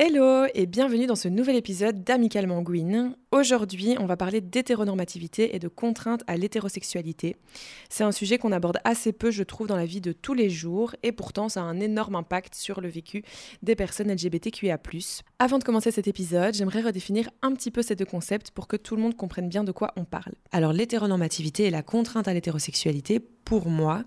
Hello et bienvenue dans ce nouvel épisode d'Amicalement Gwyn. Aujourd'hui, on va parler d'hétéronormativité et de contraintes à l'hétérosexualité. C'est un sujet qu'on aborde assez peu, je trouve, dans la vie de tous les jours et pourtant ça a un énorme impact sur le vécu des personnes LGBTQIA. Avant de commencer cet épisode, j'aimerais redéfinir un petit peu ces deux concepts pour que tout le monde comprenne bien de quoi on parle. Alors, l'hétéronormativité et la contrainte à l'hétérosexualité, pour moi,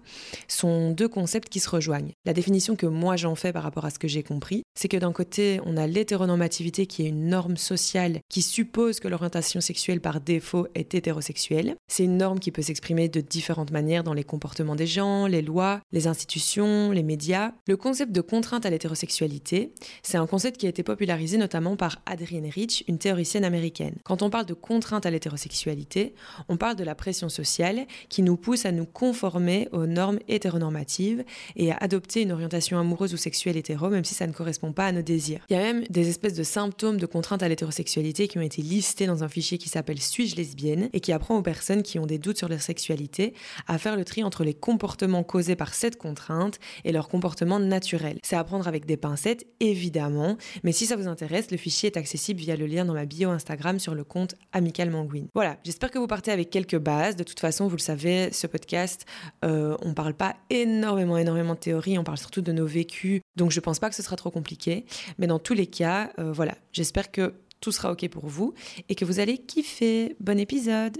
sont deux concepts qui se rejoignent. La définition que moi j'en fais par rapport à ce que j'ai compris, c'est que d'un côté, on a l'hétéronormativité qui est une norme sociale qui suppose que l'orientation sexuelle par défaut est hétérosexuelle. C'est une norme qui peut s'exprimer de différentes manières dans les comportements des gens, les lois, les institutions, les médias. Le concept de contrainte à l'hétérosexualité, c'est un concept qui a été popularisé notamment par Adrienne Rich, une théoricienne américaine. Quand on parle de contrainte à l'hétérosexualité, on parle de la pression sociale qui nous pousse à nous conformer aux normes hétéronormatives et à adopter une orientation amoureuse ou sexuelle hétéro, même si ça ne correspond pas à nos désirs. Il y a même des espèces de symptômes de contrainte à l'hétérosexualité qui ont été listés dans un fichier qui s'appelle Suis-je lesbienne et qui apprend aux personnes qui ont des doutes sur leur sexualité à faire le tri entre les comportements causés par cette contrainte et leurs comportements naturels. C'est à prendre avec des pincettes, évidemment, mais si ça vous intéresse, le fichier est accessible via le lien dans ma bio Instagram sur le compte Amical Manguin. Voilà, j'espère que vous partez avec quelques bases. De toute façon, vous le savez, ce podcast euh, on parle pas énormément, énormément de théorie, on parle surtout de nos vécus, donc je pense pas que ce sera trop compliqué. Mais dans tous les cas, euh, voilà, j'espère que tout sera ok pour vous et que vous allez kiffer. Bon épisode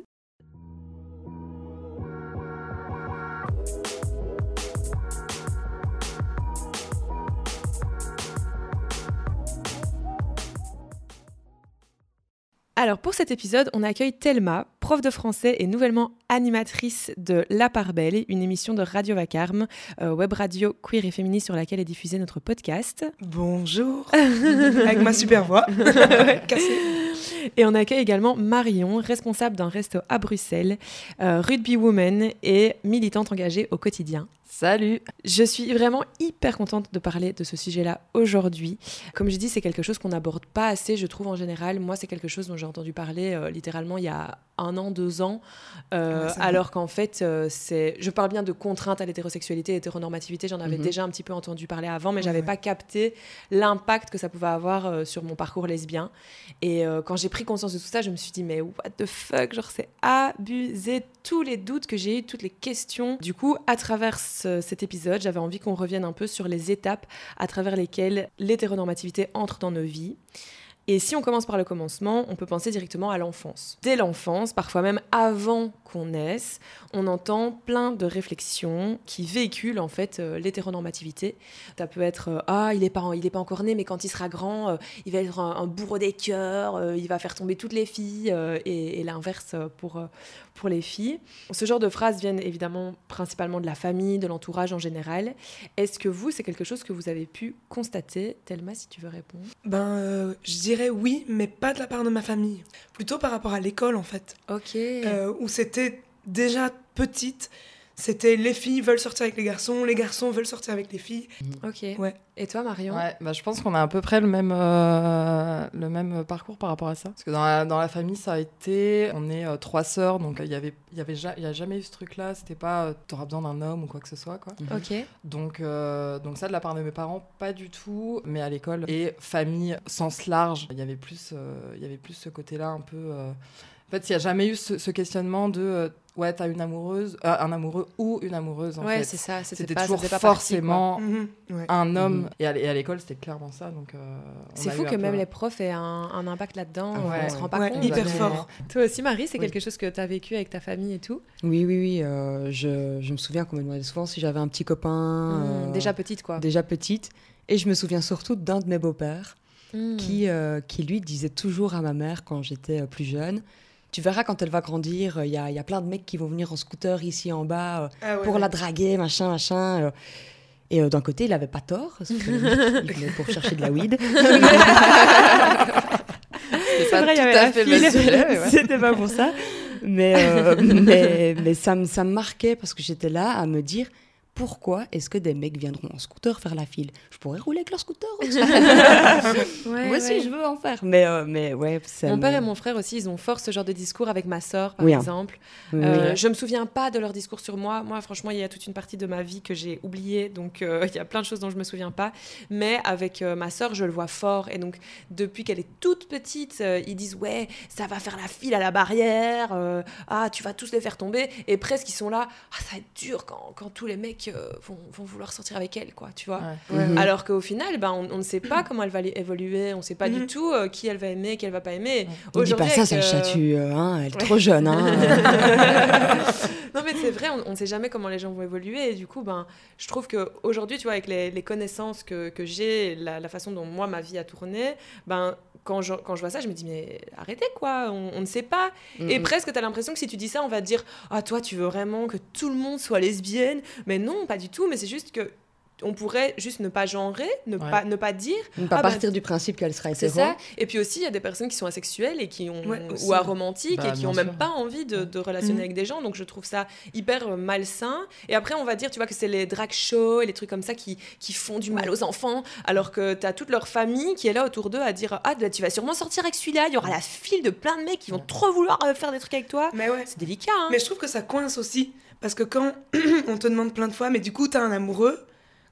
Alors pour cet épisode, on accueille Thelma, prof de français et nouvellement animatrice de La Part Belle, une émission de Radio Vacarme, euh, web radio queer et féministe sur laquelle est diffusé notre podcast. Bonjour, avec ma super voix Et on accueille également Marion, responsable d'un resto à Bruxelles, euh, rugby woman et militante engagée au quotidien. Salut Je suis vraiment hyper contente de parler de ce sujet-là aujourd'hui. Comme je dis, c'est quelque chose qu'on n'aborde pas assez, je trouve, en général. Moi, c'est quelque chose dont j'ai entendu parler euh, littéralement il y a un an, deux ans, euh, alors qu'en fait, euh, c'est... Je parle bien de contraintes à l'hétérosexualité, hétéronormativité, j'en avais mhm. déjà un petit peu entendu parler avant, mais j'avais pas capté l'impact que ça pouvait avoir sur mon parcours lesbien. Et quand j'ai pris conscience de tout ça, je me suis dit, mais what the fuck, genre c'est abusé, tous les doutes que j'ai eu, toutes les questions. Du coup, à travers cet épisode, j'avais envie qu'on revienne un peu sur les étapes à travers lesquelles l'hétéronormativité entre dans nos vies. Et si on commence par le commencement, on peut penser directement à l'enfance. Dès l'enfance, parfois même avant qu'on naisse, on entend plein de réflexions qui véhiculent en fait euh, l'hétéronormativité. Ça peut être euh, ah il est pas pas encore né mais quand il sera grand euh, il va être un, bourreau des cœurs, il va faire tomber toutes les filles et, l'inverse pour pour les filles. Ce genre de phrases viennent évidemment principalement de la famille, de l'entourage en général. Est-ce que vous c'est quelque chose que vous avez pu constater, Thelma si tu veux répondre Ben dirais oui mais pas de la part de ma famille, plutôt par rapport à l'école en fait. Ok. où c'était déjà petite, c'était les filles veulent sortir avec les garçons, les garçons veulent sortir avec les filles. Mhm. Ok. Ouais. Et toi, Marion ouais, bah, Je pense qu'on a à peu près le même, euh, le même parcours par rapport à ça. Parce que dans la, dans la famille, ça a été. On est euh, trois sœurs, donc il y avait, il y avait il y a jamais eu ce truc-là. C'était pas euh, t'auras besoin d'un homme ou quoi que ce soit. Quoi. Mhm. Ok. Donc, donc, ça, de la part de mes parents, pas du tout. Mais à l'école, et famille, sens large, il y avait plus, il y avait plus ce côté-là un peu. En fait, il n'y a jamais eu ce, questionnement de euh, ouais, t'as une amoureuse, euh, un amoureux ou une amoureuse. En ouais, c'est ça. C'était toujours pas forcément mhm. un homme. Et à, l'école, c'était clairement ça. Donc, euh, c'est fou que même les profs aient un, impact là-dedans. on se rend pas compte. Hyper fort. Toi aussi, Marie, c'est quelque chose que tu as vécu avec ta famille et tout? Oui, oui, oui. Je, je, me souviens qu'on me demandait souvent si j'avais un petit copain. Mmh, déjà petite, quoi. Déjà petite. Et je me souviens surtout d'un de mes beaux-pères. Mmh. Qui, qui lui disait toujours à ma mère quand j'étais plus jeune tu verras quand elle va grandir, il y, y, a plein de mecs qui vont venir en scooter ici en bas euh, ah pour la draguer, machin, machin. Euh. Et euh, d'un côté, il avait pas tort, parce qu'il venait pour chercher de la weed. C'est vrai, il y avait C'était pas pour ça. Mais, mais, mais ça, me, ça me marquait parce que j'étais là à me dire pourquoi est-ce que des mecs viendront en scooter faire la file? Je pourrais rouler avec leur scooter aussi. Ouais, Moi aussi, ouais. je veux en faire. Mais, euh, mais ouais, ça Mon me- père et mon frère aussi, ils ont fort ce genre de discours avec ma sœur, par Oui, hein. exemple. Oui, Euh, oui. Je me souviens pas de leur discours sur moi. Moi, franchement, il y a toute une partie de ma vie que j'ai oubliée, donc euh, il y a plein de choses dont je me souviens pas. Mais avec euh, ma sœur, je le vois fort. Et donc, depuis qu'elle est toute petite, euh, ils disent ouais, ça va faire la file à la barrière. euh, ah, tu vas tous les faire tomber. Et presque ils sont là. Ah, ça va être dur quand, quand tous les mecs euh, vont, vont vouloir sortir avec elle, quoi. Tu vois. Ouais. Mhm. Alors qu'au final, ben, on, on ne sait pas comment elle va évoluer, on ne sait pas du Mhm. tout euh, qui elle va aimer, qui elle va pas aimer. Ne dis pas ça, ça le euh, chatue. euh, hein, elle est ouais. trop jeune. Hein. non mais c'est vrai, on ne sait jamais comment les gens vont évoluer et du coup, ben, je trouve qu'aujourd'hui, tu vois, avec les, les connaissances que, que j'ai, la, la façon dont moi, ma vie a tourné, ben, quand je, quand je vois ça, je me dis, mais arrêtez quoi, on, on ne sait pas. Et Mhm. presque, tu as l'impression que si tu dis ça, on va te dire, ah toi, tu veux vraiment que tout le monde soit lesbienne? Mais non, pas du tout, mais c'est juste que on pourrait juste ne pas genrer, ne, Ouais. pas, ne pas dire, Ne pas Ah bah, partir du principe qu'elle sera c'est hétéro. ça. Et puis aussi, il y a des personnes qui sont asexuelles et qui ont, Ouais, ou aromantiques Bah, et qui bien ont même pas envie de, de relationner Mhm. avec des gens. Donc je trouve ça hyper euh, malsain. Et après, on va dire, tu vois, que c'est les drag shows et les trucs comme ça qui, qui font du mal aux enfants, alors que tu as toute leur famille qui est là autour d'eux à dire Ah, bah, tu vas sûrement sortir avec celui-là. Il y aura la file de plein de mecs qui vont trop vouloir euh, faire des trucs avec toi. Mais ouais. C'est délicat. Hein Mais je trouve que ça coince aussi. Parce que quand on te demande plein de fois, mais du coup, t'as un amoureux.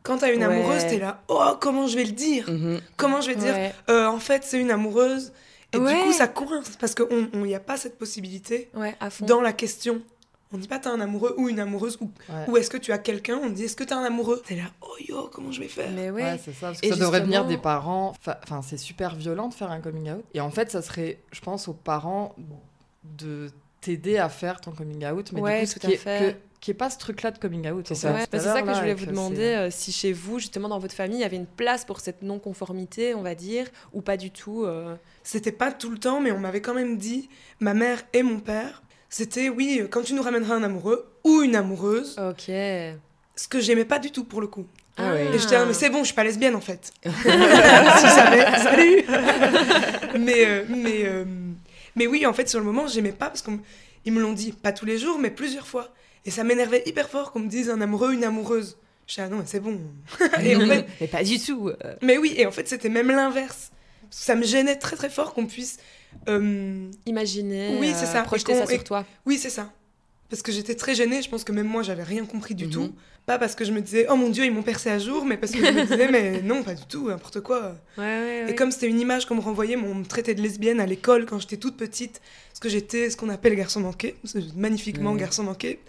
Quand t'as une Ouais. amoureuse, t'es là, oh, comment je vais le dire? Mhm. Comment je vais dire. Euh, En fait, c'est une amoureuse. Et Ouais. du coup, ça coince. Parce qu'il n'y a pas cette possibilité Ouais, à fond. dans la question. On dit pas t'as un amoureux ou une amoureuse ou, Ouais. ou est-ce que tu as quelqu'un? On dit est-ce que t'as un amoureux? T'es là, oh yo, comment je vais faire? Mais ouais. Ouais, c'est ça. Parce que Et ça devrait venir des parents. Enfin, c'est super violent de faire un coming out. Et en fait, ça serait, je pense, aux parents de t'aider à faire ton coming out. Mais Ouais, du coup, tout qui à est, fait. que- qui est pas ce truc-là de coming out. C'est ça. Ouais, bah, c'est ça que je voulais vous demander c'est- euh, si chez vous, justement dans votre famille, il y avait une place pour cette non-conformité, on va dire, ou pas du tout. euh. C'était pas tout le temps, mais on m'avait quand même dit, ma mère et mon père, c'était oui, quand tu nous ramèneras un amoureux ou une amoureuse, Ok. ce que j'aimais pas du tout pour le coup. Ah ouais. Et j'étais là, mais c'est bon, je suis pas lesbienne en fait. si savais, salut Mais, euh, mais, euh, mais oui, en fait, sur le moment, j'aimais pas parce qu'ils me l'ont dit, pas tous les jours, mais plusieurs fois. Et ça m'énervait hyper fort qu'on me dise un amoureux, une amoureuse. J'étais là, non, mais c'est bon. et en fait, Mais pas du tout. euh. mais oui, et en fait, c'était même l'inverse. Ça me gênait très très fort qu'on puisse. euh, Imaginer, Oui, c'est euh, ça. projeter Et ça sur et- toi. Oui, c'est ça. Parce que j'étais très gênée, je pense que même moi, j'avais rien compris du Mhm. tout. Pas parce que je me disais, oh mon dieu, ils m'ont percé à jour, mais parce que je me disais, mais non, pas du tout, n'importe quoi. Ouais, ouais, Et comme c'était une image qu'on me renvoyait, on me traitait de lesbienne à l'école quand j'étais toute petite, parce que j'étais ce qu'on appelle garçon manqué, magnifiquement garçon manqué.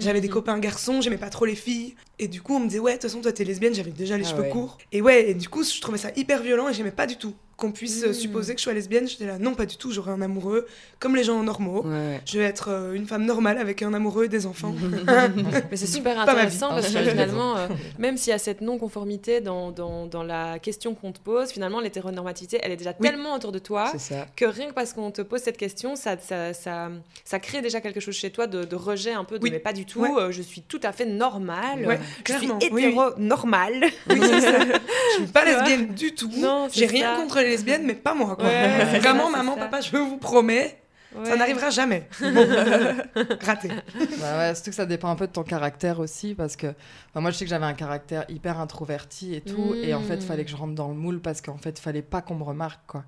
J'avais des Mhm. copains garçons, j'aimais pas trop les filles. Et du coup, on me disait, ouais, de toute façon, toi, t'es lesbienne, j'avais déjà les Ah cheveux courts. Et ouais, et du coup, je trouvais ça hyper violent et j'aimais pas du tout. Qu'on puisse euh, Mhm. supposer que je sois lesbienne, j'étais là, non, pas du tout, j'aurais un amoureux, comme les gens normaux. Ouais, ouais. Je vais être euh, une femme normale avec un amoureux et des enfants. Mais c'est super intéressant parce que Ah, finalement, euh, même s'il y a cette non-conformité dans, dans, dans la question qu'on te pose, finalement, l'hétéronormativité, elle est déjà Oui. tellement autour de toi que rien que parce qu'on te pose cette question, ça, ça, ça, ça crée déjà quelque chose chez toi de, de rejet un peu de Oui. mais pas du tout, Ouais. euh, je suis tout à fait normale, Ouais, je suis hétéro-normale. Oui. Je suis pas lesbienne du tout. J'ai rien contre les lesbiennes, mais pas moi. Quoi. Ouais, Vraiment, ça, maman, ça. papa, je vous promets, ça n'arrivera jamais. Bon. Raté. Bah ouais, surtout que ça dépend un peu de ton caractère aussi, parce que enfin, moi je sais que j'avais un caractère hyper introverti et tout, et en fait il Mm. fallait que je rentre dans le moule parce qu'en fait il fallait pas qu'on me remarque quoi.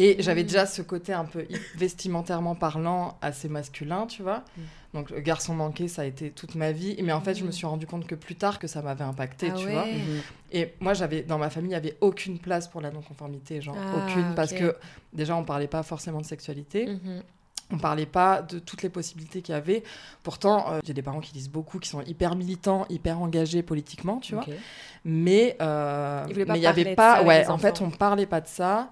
Et j'avais Mm. déjà ce côté un peu vestimentairement parlant assez masculin, tu vois. Mm. Donc le garçon manqué ça a été toute ma vie, mais en fait je me suis rendu compte que plus tard que ça m'avait impacté, Ah tu ouais. vois. Mhm. Et moi, j'avais dans ma famille, il n'y avait aucune place pour la non-conformité, genre Ah, aucune, parce que déjà, on parlait pas forcément de sexualité, Mhm. on parlait pas de toutes les possibilités qu'il y avait. Pourtant, euh, j'ai des parents qui disent beaucoup, qui sont hyper militants, hyper engagés politiquement, tu vois. Mais euh, mais il y avait parler de pas, ouais, les en fait, on parlait pas de ça.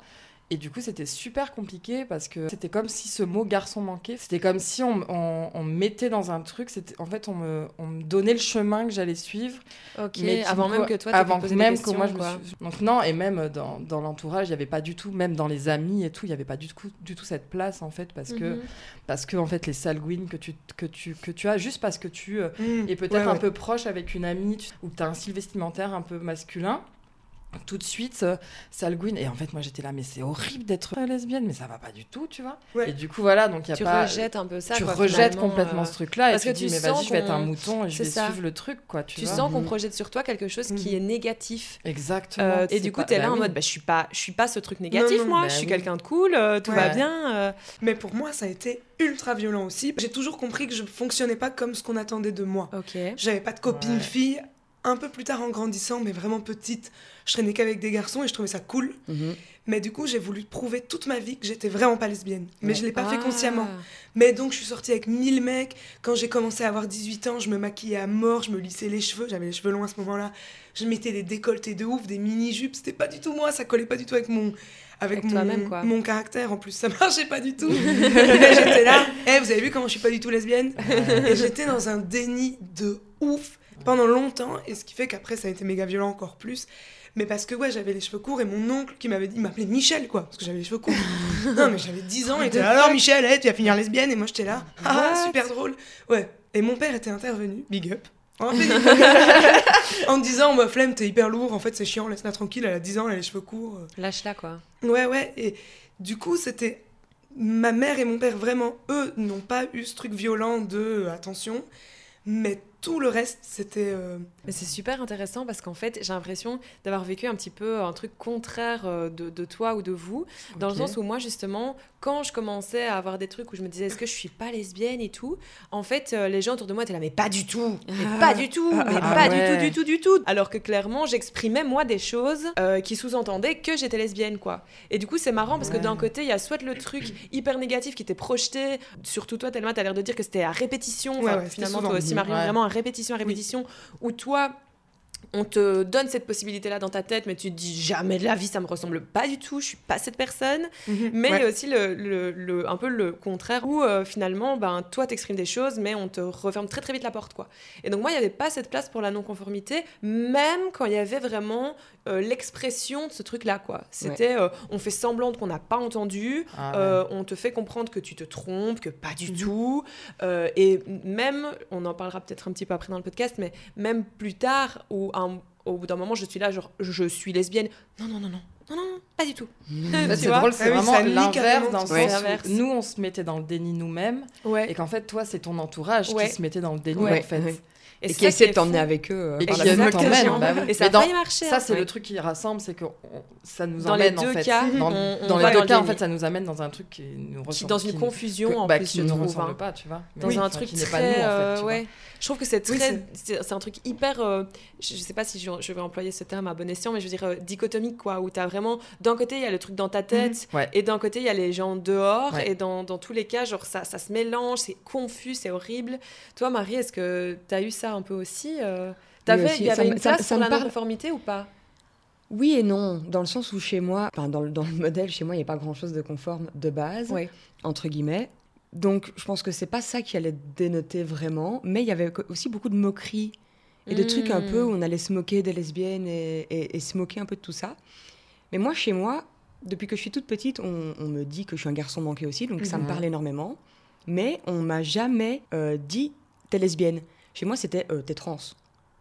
Et du coup, c'était super compliqué parce que c'était comme si ce mot garçon manquait. C'était comme si on, on, on me mettait dans un truc. C'était en fait, on me, on me donnait le chemin que j'allais suivre. Ok, Mais avant me même que toi, tu avant posé même des que moi je me suis... donc non et même dans, dans l'entourage il y avait pas du tout même dans les amis et tout il y avait pas du tout du tout cette place en fait parce que Mhm. parce que en fait les salguines que tu que tu que tu as juste parce que tu euh, Mm. es peut-être Ouais, un ouais. peu proche avec une amie tu- ou que tu as un style vestimentaire un peu masculin tout de suite euh, Salguin et en fait moi j'étais là mais c'est horrible d'être lesbienne mais ça va pas du tout tu vois Ouais. et du coup voilà donc il y a Tu pas rejettes un peu ça. tu quoi, rejettes complètement euh, ce truc là et parce que tu dis mais sens vas-y je vais être un mouton et je vais ça. suivre le truc quoi tu, Tu vois. sens qu'on Mhm. projette sur toi quelque chose qui Mhm. est négatif. exactement Euh, et du coup, pas- tu es là bah en oui. mode bah, je suis pas je suis pas ce truc négatif Non, non, moi, bah je suis oui. quelqu'un de cool, euh, tout va bien. euh. Mais pour moi, ça a été ultra violent aussi. J'ai toujours compris que je fonctionnais pas comme ce qu'on attendait de moi. OK. J'avais pas de copine fille. Un peu plus tard, en grandissant, mais vraiment petite, je traînais qu'avec des garçons et je trouvais ça cool. Mhm. Mais du coup, j'ai voulu prouver toute ma vie que j'étais vraiment pas lesbienne. Mais Ouais. je l'ai pas fait Ah. consciemment. Mais donc, je suis sortie avec 1000 mecs. Quand j'ai commencé à avoir 18 ans, je me maquillais à mort, je me lissais les cheveux. J'avais les cheveux longs à ce moment-là. Je mettais des décolletés de ouf, des mini-jupes. C'était pas du tout moi, ça collait pas du tout avec mon. Avec, Avec mon, quoi. mon caractère, en plus, ça marchait pas du tout. Mais j'étais là, Eh, vous avez vu comment je suis pas du tout lesbienne? Et j'étais dans un déni de ouf pendant longtemps, et ce qui fait qu'après ça a été méga violent encore plus. Mais parce que ouais, j'avais les cheveux courts et mon oncle qui m'avait dit, il m'appelait Michel quoi, parce que j'avais les cheveux courts. non mais j'avais 10 ans, il était alors Michel, eh, tu vas finir lesbienne, et moi j'étais là, ah super drôle. Ouais, et mon père était intervenu, big up. En, fait, en me disant, bah, flemme, t'es hyper lourd, en fait c'est chiant, laisse-la tranquille, elle a 10 ans, elle a les cheveux courts. Lâche-la quoi. Ouais, ouais. Et du coup, c'était. Ma mère et mon père, vraiment, eux, n'ont pas eu ce truc violent de euh, attention. Mais tout le reste, c'était. euh, Mais c'est super intéressant parce qu'en fait, j'ai l'impression d'avoir vécu un petit peu un truc contraire euh, de, de toi ou de vous, dans le sens où moi, justement, quand je commençais à avoir des trucs où je me disais, est-ce que je suis pas lesbienne et tout, en fait, euh, les gens autour de moi étaient là, mais pas du tout, mais pas du tout, mais Ah pas ouais. du tout, du tout, du tout. Alors que clairement, j'exprimais moi des choses euh, qui sous-entendaient que j'étais lesbienne, quoi. Et du coup, c'est marrant parce que d'un côté, il y a soit le truc hyper négatif qui était projeté, surtout toi, Thelma, t'as l'air de dire que c'était à répétition, Ouais, finalement, toi aussi. Marion, vraiment à répétition, à répétition, où toi, on te donne cette possibilité-là dans ta tête, mais tu te dis jamais de la vie, ça me ressemble pas du tout, je suis pas cette personne. Mais il y ouais. a aussi le, le- le- un peu le contraire où euh, finalement, ben, toi, t'exprimes des choses, mais on te referme très très vite la porte. quoi. Et donc moi, il n'y avait pas cette place pour la non-conformité, même quand il y avait vraiment euh, l'expression de ce truc-là. quoi. C'était, euh, on fait semblant qu'on n'a pas entendu, Ah ouais. euh, on te fait comprendre que tu te trompes, que pas du Mhm. tout. Euh, et même, on en parlera peut-être un petit peu après dans le podcast, mais même plus tard, où un- au bout d'un moment, je suis là, genre, je suis lesbienne. Non, non, non, non, non, non, pas du tout. Tu c'est drôle, c'est Ah vraiment l'inverse dans le sens où nous on se mettait dans le déni nous-mêmes Ouais. et qu'en fait toi c'est ton entourage Ouais. qui se mettait dans le déni Ouais. en fait. Et, c'est qui ça essaie est de t'emmener avec eux. euh, Et qui la nous même t'emmène, occasion. bah. Et ça a marcher. Ça c'est le truc qui rassemble, c'est que ça nous Dans les emmène en deux fait. cas, dans, les deux cas en fait ça nous amène dans un truc qui nous Qui, ressemble. dans une qui- confusion que- en bah, plus, qui je nous trouve. ressemble hein. pas, tu vois. Dans Oui, un enfin, truc qui n'est très, pas nous en fait. euh, tu vois. ouais. Je trouve que c'est très, c'est c'est un truc hyper, euh, je, je sais pas si je, je vais employer ce terme à bon escient, mais je veux dire euh, dichotomique quoi, où t'as vraiment, d'un côté il y a le truc dans ta tête, Ouais. et d'un côté il y a les gens dehors, Ouais. et dans, dans tous les cas genre ça, ça se mélange, c'est confus, c'est horrible. Toi Marie, est-ce que t'as eu ça un peu aussi euh, il y avait une la parle. non-conformité ou pas? Oui et non, dans le sens où chez moi, enfin dans, le- dans le modèle chez moi, il n'y a pas grand-chose de conforme de base, entre guillemets. Donc je pense que c'est pas ça qui allait dénoter vraiment, mais il y avait aussi beaucoup de moqueries et de trucs un peu où on allait se moquer des lesbiennes et, et- et se moquer un peu de tout ça. Mais moi, chez moi, depuis que je suis toute petite, on, on me dit que je suis un garçon manqué aussi, donc ça me Mhm. parle énormément. Mais on m'a jamais euh, dit t'es lesbienne. Chez moi, c'était euh, t'es trans.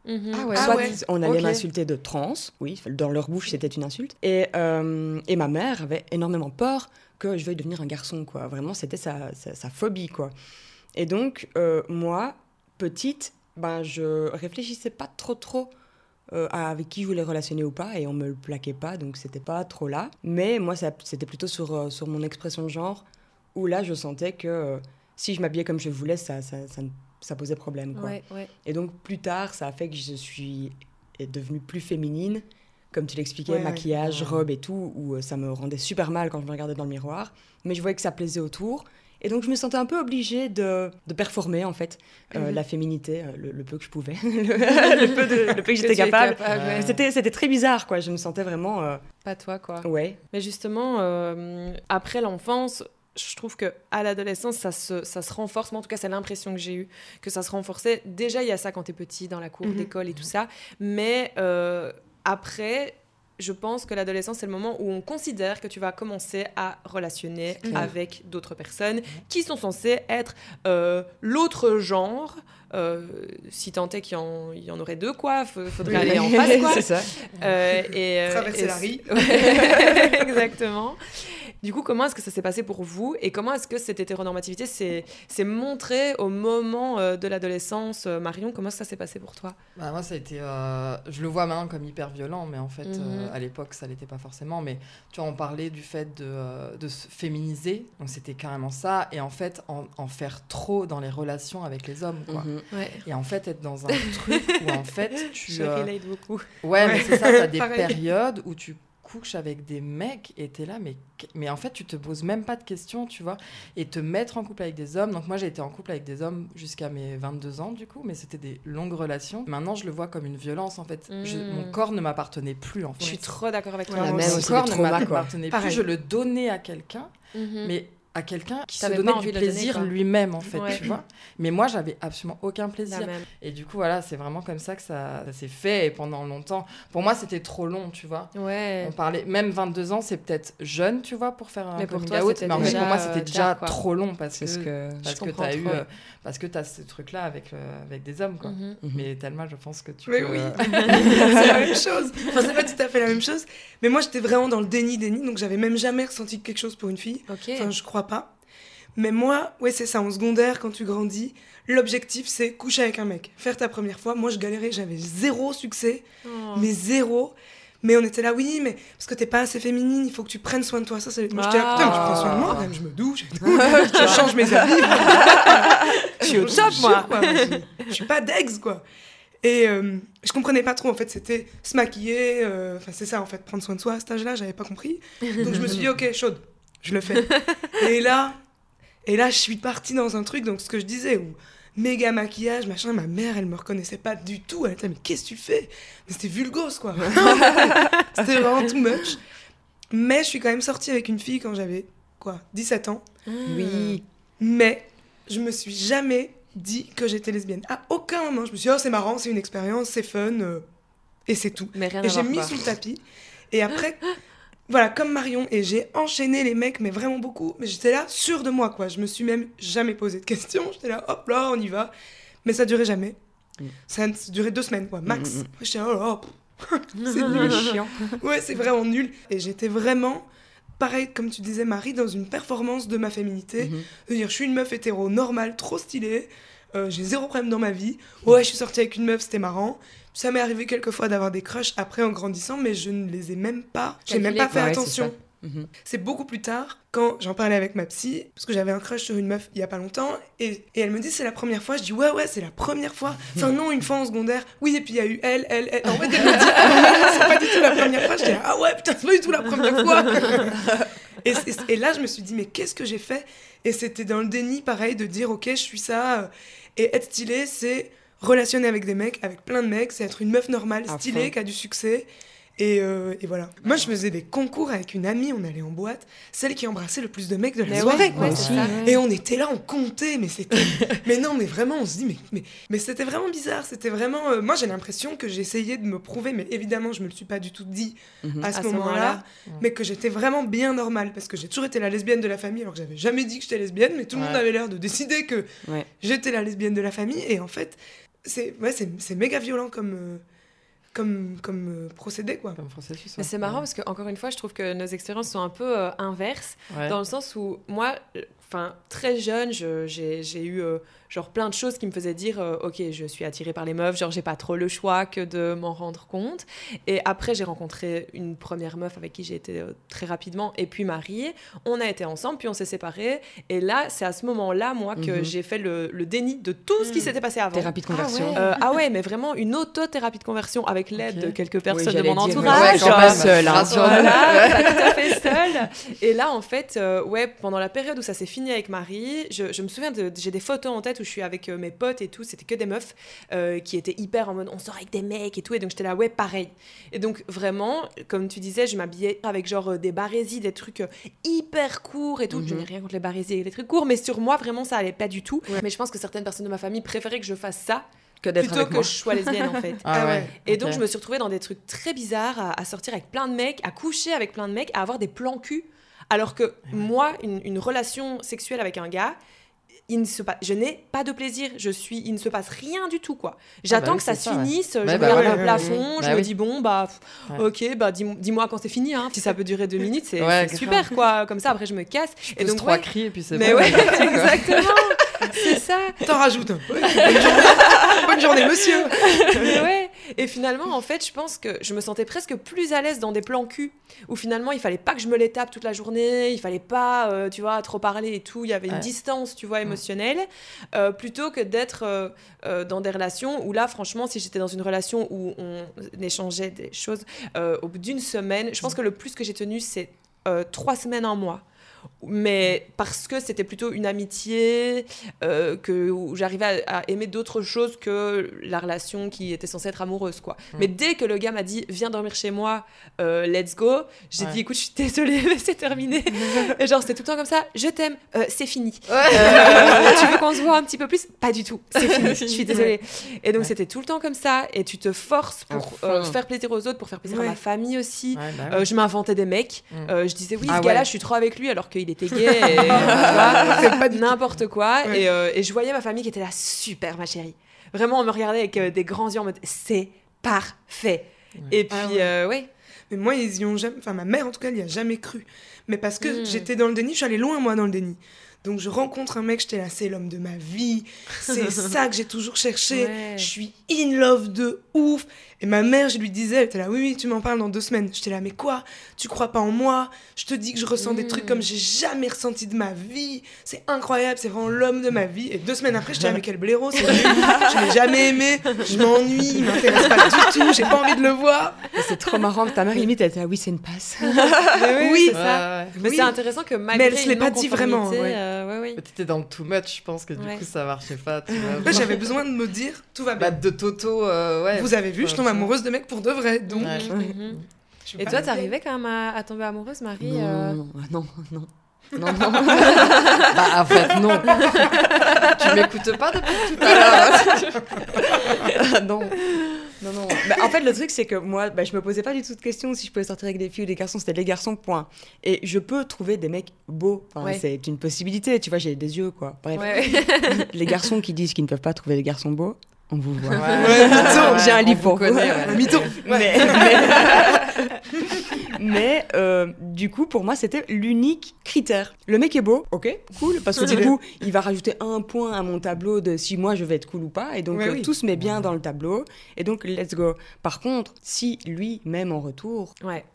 Mhm. Ah ouais. Ah Soit ouais. on allait Ok. m'insulter de trans, oui, dans leur bouche c'était une insulte. Et, euh, et ma mère avait énormément peur que je veuille devenir un garçon, quoi. Vraiment, c'était sa, sa, sa phobie, quoi. Et donc, euh, moi, petite, ben, je réfléchissais pas trop, trop euh, à avec qui je voulais relationner ou pas, et on me le plaquait pas, donc c'était pas trop là. Mais moi, ça- c'était plutôt sur, euh, sur mon expression de genre, où là, je sentais que euh, si je m'habillais comme je voulais, ça, ça, ça, ça posait problème, quoi. Ouais, ouais. Et donc plus tard, ça a fait que je suis devenue plus féminine, comme tu l'expliquais, Ouais, maquillage, Ouais. robe et tout, où euh, ça me rendait super mal quand je me regardais dans le miroir. Mais je voyais que ça plaisait autour. Et donc je me sentais un peu obligée de, de performer en fait euh, Mhm. la féminité, euh, le, le peu que je pouvais, le, le peu, de- le peu que j'étais capable. capable, ouais. Ouais. C'était, c'était très bizarre quoi, je me sentais vraiment... euh, Pas toi quoi. ouais. Mais justement, euh, après l'enfance, je trouve que à l'adolescence, ça se, ça se renforce. Moi, en tout cas, c'est l'impression que j'ai eue, que ça se renforçait. Déjà, il y a ça quand t'es petit, dans la cour Mhm. d'école et tout ça. Mais euh, après, je pense que l'adolescence, c'est le moment où on considère que tu vas commencer à relationner avec d'autres personnes qui sont censées être euh, l'autre genre. Euh, si tant est qu'il y, y, en aurait deux, quoi, faudrait aller en face, quoi. c'est ça. Euh, et, Traverser la rue. Exactement. Du coup, comment est-ce que ça s'est passé pour vous et comment est-ce que cette hétéronormativité s'est montrée au moment euh, de l'adolescence euh, Marion, comment ça s'est passé pour toi? Bah, Moi, ça a été. Euh, je le vois maintenant comme hyper violent, mais en fait, mhm. à l'époque, ça l'était pas forcément. Mais tu vois, on parlait du fait de, de se féminiser, donc c'était carrément ça. Et en fait, en, faire trop dans les relations avec les hommes, quoi. Mhm. Et en fait, être dans un truc où en fait, tu. Je relate beaucoup. Ouais, mais c'est ça, tu as des périodes où tu couches avec des mecs et t'es là, mais, mais en fait, tu te poses même pas de questions, tu vois. Et te mettre en couple avec des hommes. Donc, moi, j'ai été en couple avec des hommes jusqu'à mes 22 ans, du coup, mais c'était des longues relations. Maintenant, je le vois comme une violence, en fait. mon mm. corps ne m'appartenait plus, en fait. Je suis trop d'accord avec toi. mon corps ne m'appartenait plus. Je le donnais à quelqu'un, mm-hmm. mais à quelqu'un qui se donnait du plaisir lui-même en fait tu vois. Mais moi j'avais absolument aucun plaisir. et du coup voilà c'est vraiment comme ça que ça, s'est fait et pendant longtemps. Pour moi c'était trop long tu vois. Ouais. on parlait même 22 ans c'est peut-être jeune tu vois pour faire un mais pour toi, out. mais en fait pour moi c'était euh, déjà trop long parce que, que parce que t'as eu euh, parce que t'as ce truc là avec euh, avec des hommes quoi. Mhm. mais tellement je pense que tu mais oui. c'est la même chose. Enfin c'est pas tout à fait la même chose. Mais moi j'étais vraiment dans le déni déni donc j'avais même jamais ressenti quelque chose pour une fille. Enfin je crois pas mais moi, ouais, c'est ça, en secondaire, quand tu grandis, l'objectif, c'est coucher avec un mec. Faire ta première fois. Moi, je galérais, j'avais zéro succès, oh. mais zéro. Mais on était là, oui, mais parce que t'es pas assez féminine, il faut que tu prennes soin de toi. Ça, c'est... Moi, j'étais là, putain, mais je prends soin de moi, je me douche, je change mes habits. je suis au top, moi. je, suis pas d'ex, quoi. Et euh, je comprenais pas trop, en fait, c'était se maquiller, euh, enfin, c'est ça, en fait, prendre soin de soi à cet âge-là, j'avais pas compris. Donc, je me suis dit, ok, chaude, je le fais. Et là, et là, je suis partie dans un truc, donc ce que je disais, où méga maquillage, machin, ma mère, elle me reconnaissait pas du tout. Elle était mais qu'est-ce que tu fais? Mais c'était vulgose, quoi. c'était vraiment too much. Mais je suis quand même sortie avec une fille quand j'avais, quoi, 17 ans. Oui. Mais je me suis jamais dit que j'étais lesbienne. À aucun moment, je me suis dit, oh, c'est marrant, c'est une expérience, c'est fun, euh, et c'est tout. Mais rien et j'ai mis sous le tapis. Et après, voilà, comme Marion, et j'ai enchaîné les mecs, mais vraiment beaucoup. Mais j'étais là, sûre de moi, quoi. Je me suis même jamais posé de questions. J'étais là, hop là, on y va. Mais ça durait jamais. Mm. Ça a duré deux semaines, quoi, max. Mm, mm, j'étais là, oh là, c'est nul. chiant. ouais, c'est vraiment nul. Et j'étais vraiment, pareil, comme tu disais, Marie, dans une performance de ma féminité. Mm-hmm. dire, je suis une meuf hétéro normale, trop stylée. Euh, j'ai zéro problème dans ma vie. Ouais, je suis sortie avec une meuf, c'était marrant. Ça m'est arrivé quelques fois d'avoir des crushs après en grandissant, mais je ne les ai même pas. J'ai même pas fait attention. Mhm. C'est beaucoup plus tard, quand j'en parlais avec ma psy, parce que j'avais un crush sur une meuf il y a pas longtemps, et, et elle me dit c'est la première fois. Je dis ouais, ouais, c'est la première fois. Enfin, non, une fois en secondaire. Oui, et puis il y a eu elle, elle, elle. En fait, elle me dit ah, c'est pas du tout la première fois. Je dis ah ouais, putain, c'est pas du tout la première fois. et, et, là, je me suis dit mais qu'est-ce que j'ai fait? Et c'était dans le déni, pareil, de dire ok, je suis ça. Et être stylé, c'est relationner avec des mecs, avec plein de mecs, c'est être une meuf normale, stylée, qui a du succès. Et, euh, et, voilà. Moi, je faisais des concours avec une amie, on allait en boîte, celle qui embrassait le plus de mecs de la soirée. quoi. Et on était là, on comptait, mais c'était. mais non, mais vraiment, on se dit, mais, mais, mais c'était vraiment bizarre. C'était vraiment. Euh, moi, j'ai l'impression que j'essayais de me prouver, mais évidemment, je me le suis pas du tout dit mhm. à ce moment-là, mais que j'étais vraiment bien normale, parce que j'ai toujours été la lesbienne de la famille, alors que j'avais jamais dit que j'étais lesbienne, mais tout le monde avait l'air de décider que j'étais la lesbienne de la famille. Et en fait, c'est ouais, c'est méga violent comme. Euh, comme, comme euh, procédé quoi. Comme processus. Mais c'est marrant parce que encore une fois, je trouve que nos expériences sont un peu euh, inverses dans le sens où moi, enfin très jeune, j'ai eu genre plein de choses qui me faisaient dire euh, ok je suis attirée par les meufs genre j'ai pas trop le choix que de m'en rendre compte. Et après j'ai rencontré une première meuf avec qui j'ai été euh, très rapidement et puis mariée. On a été ensemble puis on s'est séparés. Et là c'est à ce moment là moi que mhm. j'ai fait le, déni de tout ce qui hmm. s'était passé avant. Thérapie de conversion. Ah ouais, euh, ah ouais mais vraiment une auto-thérapie de conversion avec l'aide de quelques personnes de mon entourage. ouais, pas seule hein. voilà, pas tout à fait seule. Et là en fait ouais pendant la période où ça s'est fini avec Marie je, je me souviens de j'ai des photos en tête où je suis avec euh, mes potes et tout, c'était que des meufs euh, qui étaient hyper en mode on sort avec des mecs et tout. Et donc j'étais là, ouais, pareil. Et donc vraiment, comme tu disais, je m'habillais avec genre euh, des barésies, des trucs hyper courts et tout. Je mhm. n'ai rien contre les barésies et les trucs courts, mais sur moi, vraiment, ça allait pas du tout. Mais je pense que certaines personnes de ma famille préféraient que je fasse ça Que plutôt avec que moi. je sois lesbienne en fait. Ah ouais. Et donc je me suis retrouvée dans des trucs très bizarres, à, à sortir avec plein de mecs, à coucher avec plein de mecs, à avoir des plans cul. Alors que moi, une, une relation sexuelle avec un gars, il ne se passe, je n'ai pas de plaisir. Je suis, il ne se passe rien du tout quoi. J'attends bah oui, que ça se ouais. finisse. Je bah regarde ouais, le ouais, plafond, ouais. je Bah me oui. dis bon bah pff, Ouais. ok bah dis- dis-moi quand c'est fini. Hein. Si ça peut durer deux minutes, c'est super quoi. Comme ça après je me casse. Et Et donc trois ouais. cris et puis c'est Mais bon. ouais, exactement. C'est ça. T'en rajoutes. Bonne journée. Bonne journée, monsieur. Mais ouais. Et finalement, en fait, je pense que je me sentais presque plus à l'aise dans des plans cul où finalement il fallait pas que je me les tape toute la journée, il fallait pas, euh, tu vois, trop parler et tout. Il y avait une Ouais. distance, tu vois, émotionnelle, euh, plutôt que d'être euh, dans des relations où là, franchement, si j'étais dans une relation où on échangeait des choses au bout d'une semaine, je pense que le plus que j'ai tenu, c'est trois semaines, un mois. Mais parce que c'était plutôt une amitié, euh, que, où j'arrivais à, à aimer d'autres choses que la relation qui était censée être amoureuse. quoi. Mm. Mais dès que le gars m'a dit viens dormir chez moi, euh, let's go, j'ai Ouais. dit écoute, je suis désolée, mais c'est terminé. Et genre, c'était tout le temps comme ça je t'aime, euh, c'est fini. Ouais. Euh, tu veux qu'on se voit un petit peu plus? Pas du tout, c'est fini, je suis désolée. Et donc, c'était tout le temps comme ça, et tu te forces pour fond. faire plaisir aux autres, pour faire plaisir à ma famille aussi. Bah je m'inventais des mecs. Mm. Je disais oui, Ah ce gars-là, ouais. je suis trop avec lui alors qu'il était gay. Et, tout. n'importe quoi. Ouais. Et, euh, et je voyais ma famille qui était là, super, ma chérie. Vraiment, on me regardait avec euh, des grands yeux en mode, c'est parfait. Et puis, Ah ouais. euh, ouais. Mais moi, ils y ont jamais. Enfin, ma mère, en tout cas, elle y a jamais cru. Mais parce que Mm. j'étais dans le déni, je suis allée loin, moi, dans le déni. Donc, je rencontre un mec, j'étais là, c'est l'homme de ma vie. C'est ça que j'ai toujours cherché. Ouais. Je suis in love de ouf. Et ma mère, je lui disais, elle était là, oui, oui, tu m'en parles dans deux semaines. J'étais là, mais quoi? Tu crois pas en moi? Je te dis que je ressens des Mm. trucs comme j'ai jamais ressenti de ma vie. C'est incroyable, c'est vraiment l'homme de ma vie. Et deux semaines après, j'étais là, mais quel blaireau, c'est. Je l'ai jamais aimé, je m'ennuie, il m'intéresse pas du tout, j'ai pas envie de le voir. C'est trop marrant. Ta mère, limite, elle était ah oui, c'est une passe. Mais Oui. c'est ça. ouais. Mais Oui. c'est intéressant que malgré elle se l'est pas dit vraiment, euh, ouais, ouais. Mais T'étais dans le too much, je pense que du Ouais. coup ça marchait pas. Tu vois. Moi, j'avais besoin de me dire, tout va Bah, bien. de Toto, euh, ouais. Vous avez vu, je Ouais, tombe amoureuse de mecs pour de vrai. Donc, Ouais. Mhm. je Et toi, t'arrivais quand même à, à tomber amoureuse, Marie Non, euh, non, non, non. Non, non. Bah, en fait, non. tu m'écoutes pas depuis tout à l'heure. non. Non, non. Bah, en fait, le truc, c'est que moi, bah, je me posais pas du tout de questions si je pouvais sortir avec des filles ou des garçons. C'était les garçons, point. Et je peux trouver des mecs beaux. Enfin, Ouais. C'est une possibilité. Tu vois, j'ai des yeux, quoi. Bref. Ouais. Les garçons qui disent qu'ils ne peuvent pas trouver des garçons beaux, on vous voit. Ouais, j'ai un livre on pour vous connaît, mytho. Mais, mais, mais, euh, du coup, pour moi, c'était l'unique critère. Le mec est beau, ok, cool, parce que du coup, il va rajouter un point à mon tableau de si moi je vais être cool ou pas, et donc Ouais, euh, oui. tout se met bien dans le tableau, et donc let's go. Par contre, si lui m'aime en retour, ouais.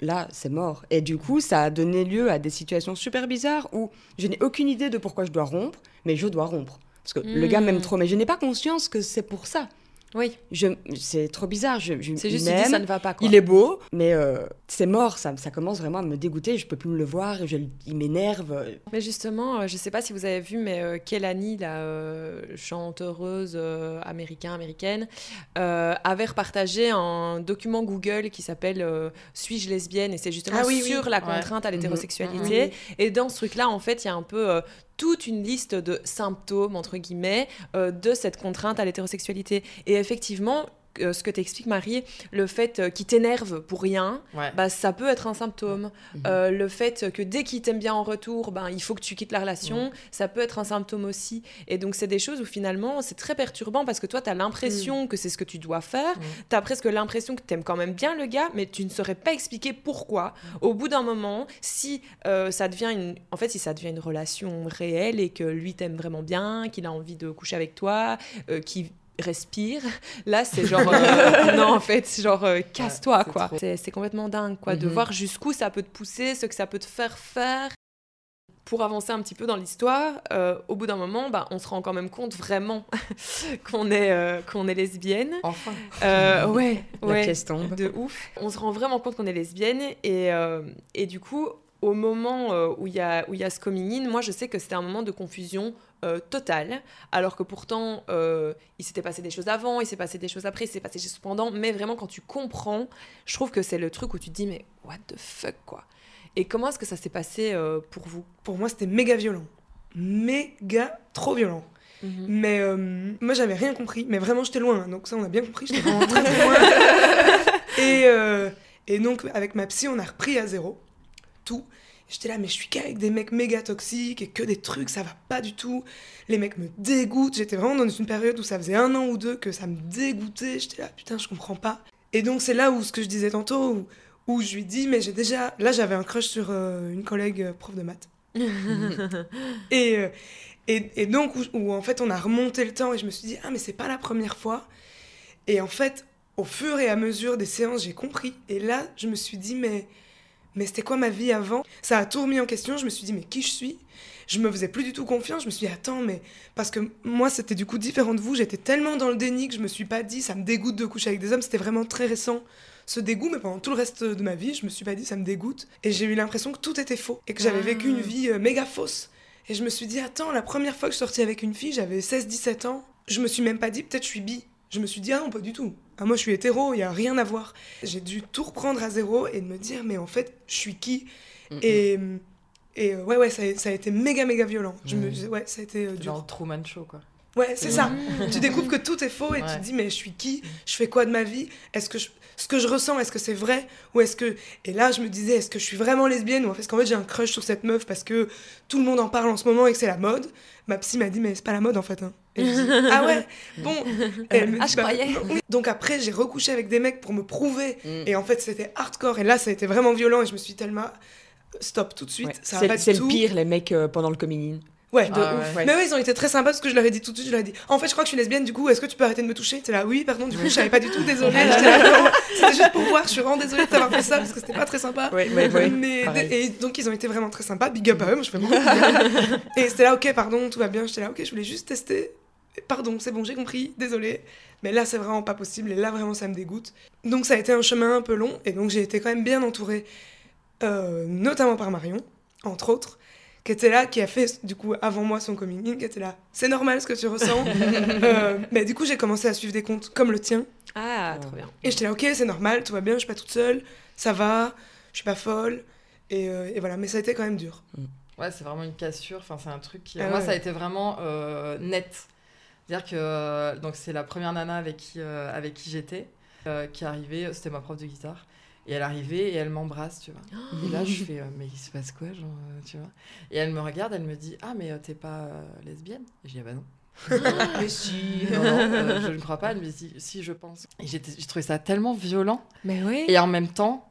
là, c'est mort. Et du coup, ça a donné lieu à des situations super bizarres où je n'ai aucune idée de pourquoi je dois rompre, mais je dois rompre. Parce que le gars Mm. m'aime trop, mais je n'ai pas conscience que c'est pour ça. Oui. Je, c'est trop bizarre. Je, je, C'est juste, dis, ça ne va pas, quoi. il est beau, mais euh, c'est mort. Ça, ça commence vraiment à me dégoûter. Je peux plus me le voir. Je, il m'énerve. Mais justement, euh, je sais pas si vous avez vu, mais euh, Kelani, la euh, chanteuse euh, américaine, américaine, euh, avait repartagé un document Google qui s'appelle euh, Suis-je lesbienne? Et c'est justement Ah oui, oui. sur la Ouais. contrainte à Mhm. l'hétérosexualité. Et dans ce truc-là, en fait, il y a un peu euh, toute une liste de symptômes, entre guillemets, euh, de cette contrainte à l'hétérosexualité. Et effectivement, euh, ce que t'expliques, Marie, le fait euh, qu'il t'énerve pour rien, Ouais. bah, ça peut être un symptôme. Mhm. Euh, le fait que dès qu'il t'aime bien en retour, ben, il faut que tu quittes la relation, ça peut être un symptôme aussi. Et donc, c'est des choses où finalement, c'est très perturbant parce que toi, tu as l'impression que c'est ce que tu dois faire. Mm. Tu as presque l'impression que tu aimes quand même bien le gars, mais tu ne saurais pas expliquer pourquoi. Au bout d'un moment, si euh, ça devient une... En fait, si ça devient une relation réelle et que lui t'aime vraiment bien, qu'il a envie de coucher avec toi, qu'il respire, là c'est genre euh, non en fait c'est genre euh, casse-toi quoi c'est c'est complètement dingue quoi de Mhm. voir jusqu'où ça peut te pousser ce que ça peut te faire faire pour avancer un petit peu dans l'histoire, euh, au bout d'un moment, bah, on se rend quand même compte vraiment qu'on est, qu'on est lesbienne. Enfin. Euh, ouais, La ouais, pièce tombe. de ouf. On se rend vraiment compte qu'on est lesbienne et, et du coup, au moment euh, où il y a, où il y a ce coming in, moi je sais que c'était un moment de confusion euh, totale, alors que pourtant euh, il s'était passé des choses avant, il s'est passé des choses après, il s'est passé des choses pendant, mais vraiment quand tu comprends, je trouve que c'est le truc où tu te dis mais what the fuck quoi. Et comment est-ce que ça s'est passé pour vous? Pour moi, c'était méga violent. Méga trop violent. Mhm. Mais moi, j'avais rien compris. Mais vraiment, j'étais loin. hein. Donc, ça, on a bien compris. J'étais vraiment très, loin. et, et donc, avec ma psy, on a repris à zéro. Tout. J'étais là, mais je suis qu'avec des mecs méga toxiques et que des trucs, ça va pas du tout. Les mecs me dégoûtent. J'étais vraiment dans une période où ça faisait un an ou deux que ça me dégoûtait. J'étais là, putain, je comprends pas. Et donc, c'est là où ce que je disais tantôt, où, où je lui dis, mais j'ai déjà. Là, j'avais un crush sur euh, une collègue euh, prof de maths. Et, euh, et, et donc, où, où, en fait, on a remonté le temps et je me suis dit, ah, mais c'est pas la première fois. Et en fait, au fur et à mesure des séances, j'ai compris. Et là, je me suis dit, mais, mais c'était quoi ma vie avant? Ça a tout remis en question. Je me suis dit, mais qui je suis? Je me faisais plus du tout confiance. Je me suis dit, attends, mais. Parce que moi, c'était du coup différent de vous. J'étais tellement dans le déni que je me suis pas dit, ça me dégoûte de coucher avec des hommes. C'était vraiment très récent ce dégoût, mais pendant tout le reste de ma vie, je me suis pas dit ça me dégoûte. Et j'ai eu l'impression que tout était faux et que j'avais Ah. vécu une vie euh, méga fausse. Et je me suis dit, attends, la première fois que je suis sortie avec une fille, j'avais 16-17 ans. Je me suis même pas dit, peut-être je suis bi. Je me suis dit, ah non, pas du tout. Ah, moi, je suis hétéro, il y a rien à voir. J'ai dû tout reprendre à zéro et de me dire, mais en fait, je suis qui? Et, et euh, ouais, ouais, ça a, ça a été méga, méga violent. Je me, Mhm. ouais, ça a été euh, dur. Truman Show, quoi. Ouais, c'est ça. Mhm. tu découvres que tout est faux et tu te dis mais je suis qui? Je fais quoi de ma vie? Est-ce que je- ce que je ressens est-ce que c'est vrai? Ou est-ce que et là je me disais est-ce que je suis vraiment lesbienne? Ou en fait, parce qu'en fait j'ai un crush sur cette meuf parce que tout le monde en parle en ce moment et que c'est la mode. Ma psy m'a dit mais c'est pas la mode en fait. hein. Et je dis, ah ouais? Bon. Et elle me Ah, dit, je bah, croyais. non. Donc après j'ai recouché avec des mecs pour me prouver Mm. et en fait c'était hardcore et là ça a été vraiment violent et je me suis dit, tellement stop tout de suite Ouais. ça va C'est le pire, les mecs euh, pendant le coming Ouais, de Ah ouf. ouais. Ouais. Mais oui, ils ont été très sympas parce que je leur ai dit tout de suite, je leur ai dit En fait, je crois que je suis lesbienne, du coup, est-ce que tu peux arrêter de me toucher? T'es là, oui, pardon, du coup, je savais pas du tout, désolée. J'étais là, non, C'était juste pour voir, je suis vraiment désolée de t'avoir fait ça parce que c'était pas très sympa. Oui, oui, oui. Mais, et donc, ils ont été vraiment très sympas, big up à eux, moi je fais beaucoup de. Et c'était là, ok, pardon, tout va bien. J'étais là, ok, je voulais juste tester. Pardon, c'est bon, j'ai compris, désolée. Mais là, c'est vraiment pas possible et là, vraiment, ça me dégoûte. Donc, ça a été un chemin un peu long et donc, j'ai été quand même bien entourée, euh, notamment par Marion, entre autres qui était là, qui a fait du coup avant moi son coming in, qui était là. C'est normal ce que tu ressens. Euh, mais du coup, j'ai commencé à suivre des comptes comme le tien. Ah, trop bien. Et j'étais là, ok, c'est normal, tout va bien, je suis pas toute seule, ça va, je suis pas folle. Et, euh, et voilà, mais ça a été quand même dur. Ouais, c'est vraiment une cassure. Enfin, c'est un truc qui. Ah Moi, ouais. ça a été vraiment euh, net. C'est-à-dire que donc c'est la première nana avec qui euh, avec qui j'étais euh, qui arrivait. C'était ma prof de guitare. Et elle arrivait et elle m'embrasse, tu vois. Et là, je fais, euh, mais il se passe quoi, genre, euh, tu vois Et elle me regarde, elle me dit, ah, mais euh, t'es pas euh, lesbienne? Et je dis, ah bah non. Mais si. Non, non, euh, je ne crois pas. Elle me dit, si, je pense. Et j'ai trouvé ça tellement violent Mais oui. et en même temps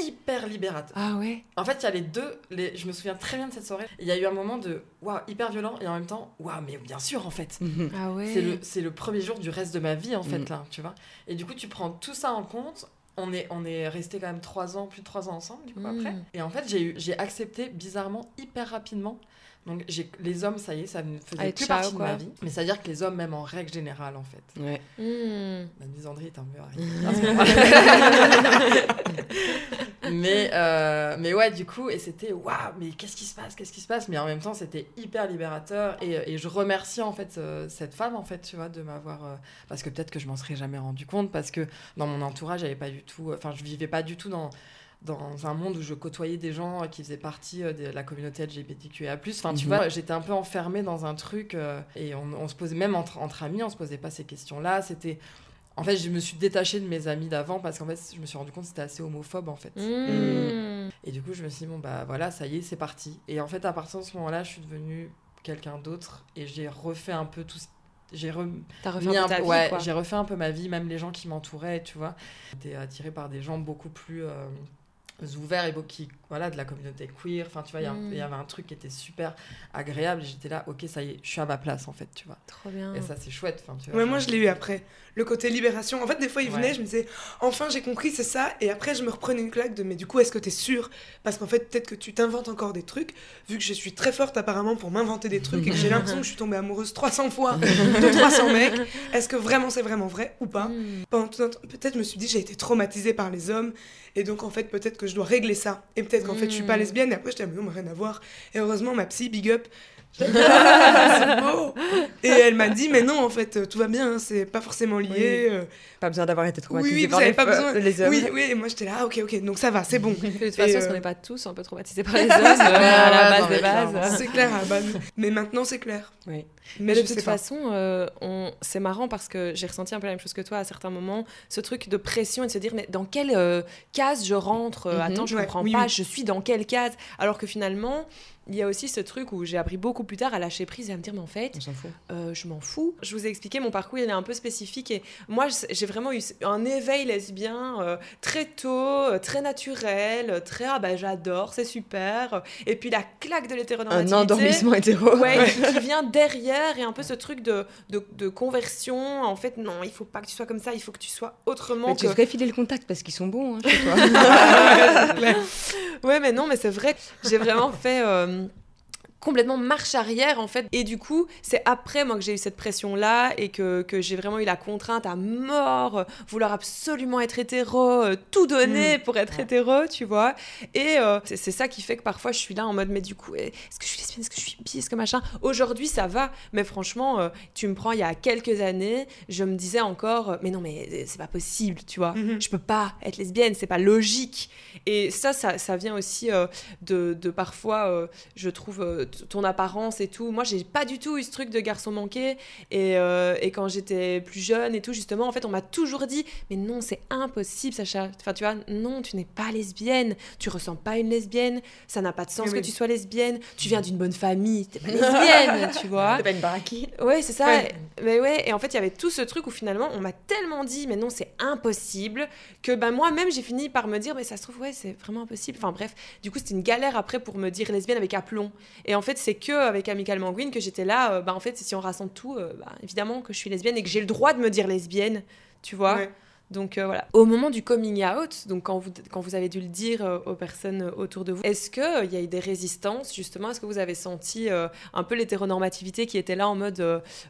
hyper libérateur. Ah ouais. En fait, il y a les deux. Les... Je me souviens très bien de cette soirée. Il y a eu un moment de waouh, hyper violent et en même temps, waouh, mais bien sûr, en fait. Ah ouais. C'est le, c'est le premier jour du reste de ma vie, en fait, Mm. là, tu vois. Et du coup, tu prends tout ça en compte. On est, on est resté quand même trois ans, plus de trois ans ensemble, du coup, Mm. après. Et en fait, j'ai, eu, j'ai accepté bizarrement, hyper rapidement. Donc, j'ai, les hommes, ça y est, ça ne faisait Allez, plus ciao, partie quoi. de ma vie. Mais c'est-à-dire que les hommes, même en règle générale, en fait. Ouais. Hmm. La misandrie est un mur. à mais, euh, mais ouais, du coup, et c'était waouh, mais qu'est-ce qui se passe Qu'est-ce qui se passe? Mais en même temps, c'était hyper libérateur. Et, et je remercie en fait euh, cette femme, en fait, tu vois, de m'avoir. euh, parce que peut-être que je m'en serais jamais rendu compte, parce que dans mon entourage, j'avais pas du tout. Enfin, je vivais pas du tout dans dans un monde où je côtoyais des gens qui faisaient partie euh, de la communauté LGBTQIA+. Enfin, tu Mhm. vois, j'étais un peu enfermée dans un truc euh, et on, on se posait, même entre, entre amis, on se posait pas ces questions-là. C'était... En fait, je me suis détachée de mes amis d'avant parce qu'en fait, je me suis rendu compte que c'était assez homophobe, en fait. Hmm. Et du coup, je me suis dit, bon, bah voilà, ça y est, c'est parti. Et en fait, à partir de ce moment-là, je suis devenue quelqu'un d'autre et j'ai refait un peu tout ce j'ai re- refait un ouais, j'ai refait un peu ma vie, même les gens qui m'entouraient, tu vois. J'étais attirée par des gens beaucoup plus euh, ouverts et beaucoup qui, voilà, de la communauté queer. Enfin, tu vois, il Mm. il y avait un truc qui était super agréable. et J'étais là, ok, ça y est, je suis à ma place, en fait, tu vois. Trop bien. Et ça, c'est chouette. Enfin, tu vois, Ouais, moi, je l'ai eu après. Le côté libération. En fait, des fois, il venait, Ouais. je me disais, enfin, j'ai compris, c'est ça. Et après, je me reprenais une claque de, mais du coup, est-ce que t'es sûre? Parce qu'en fait, peut-être que tu t'inventes encore des trucs, vu que je suis très forte apparemment pour m'inventer des trucs et que j'ai l'impression que je suis tombée amoureuse 300 fois de 300 mecs. Est-ce que vraiment c'est vraiment vrai ou pas? Hmm. Pendant tout un temps, peut-être je me suis dit, j'ai été traumatisée par les hommes. Et donc, en fait, peut-être que je dois régler ça. Et peut-être qu'en fait, je suis pas Mm. lesbienne. Et après, je dis, mais non, mais rien à voir. Et heureusement, ma psy, big up, beau. Et elle m'a dit, mais non, en fait, tout va bien, hein, c'est pas forcément lié. euh, Pas besoin d'avoir été traumatisé Oui, oui, vous par avez les, pas besoin. les hommes. Oui, oui, et moi j'étais là, ah, ok, ok, donc ça va, c'est bon. De toute Et, façon, euh, on n'est pas tous un peu traumatisés par les hommes euh, à la ouais, base non, des mais bases. clairement. C'est clair, à la base. Mais maintenant, c'est clair. Oui. Mais de toute façon, euh, on... c'est marrant parce que j'ai ressenti un peu la même chose que toi à certains moments, ce truc de pression et de se dire mais dans quelle euh, case je rentre Euh, Mhm. Attends, je Ouais, comprends oui, pas, oui. je suis dans quelle case? Alors que finalement, il y a aussi ce truc où j'ai appris beaucoup plus tard à lâcher prise et à me dire mais en fait, euh, je m'en fous. Je vous ai expliqué, mon parcours il est un peu spécifique et moi j'ai vraiment eu un éveil lesbien euh, très tôt, très naturel, très ah bah j'adore, c'est super. Et puis la claque de Un l'hétéronormativité. endormissement hétéro. Ouais, qui vient derrière et un peu ce truc de, de, de conversion. En fait, non, il faut pas que tu sois comme ça, il faut que tu sois autrement Mais que... tu devrais filer le contact parce qu'ils sont bons hein, chez toi. Ouais, mais non, mais c'est vrai j'ai vraiment fait euh, complètement marche arrière en fait. Et du coup, c'est après moi que j'ai eu cette pression là et que, que j'ai vraiment eu la contrainte à mort, vouloir absolument être hétéro, euh, tout donner pour être hétéro, tu vois. Et euh, c'est ça qui fait que parfois je suis là en mode, mais du coup, eh, est-ce que je suis lesbienne, est-ce que je suis bi, est-ce que machin? Aujourd'hui, ça va, mais franchement, euh, tu me prends il y a quelques années, je me disais encore, mais non, mais c'est pas possible, tu vois. Mhm. Je peux pas être lesbienne, c'est pas logique. Et ça, ça, ça vient aussi de, de parfois, je trouve, ton apparence et tout. Moi, j'ai pas du tout eu ce truc de garçon manqué. Et, euh, et quand j'étais plus jeune et tout, justement, en fait, on m'a toujours dit Mais non, c'est impossible, Sacha. Enfin, tu vois, non, tu n'es pas lesbienne. Tu ressens pas une lesbienne. Ça n'a pas de sens Oui, que oui. tu sois lesbienne. Tu viens d'une bonne famille. T'es pas lesbienne, tu vois. pas une baraki. Ouais, c'est ça. Ouais. Mais ouais, et en fait, il y avait tout ce truc où finalement, on m'a tellement dit, mais non, c'est impossible, que ben moi-même, j'ai fini par me dire, mais ça se trouve, ouais, c'est vraiment impossible. Enfin bref, du coup, c'était une galère après pour me dire lesbienne avec aplomb. Et en fait, c'est que avec Amical Manguine que j'étais là, euh, bah en fait, si on rassemble tout, euh, bah, évidemment que je suis lesbienne et que j'ai le droit de me dire lesbienne, tu vois. Ouais. Donc euh, voilà. Au moment du coming out, donc quand vous, quand vous avez dû le dire euh, aux personnes autour de vous, est-ce qu'il y a eu des résistances justement? Est-ce que vous avez senti un peu l'hétéronormativité qui était là en mode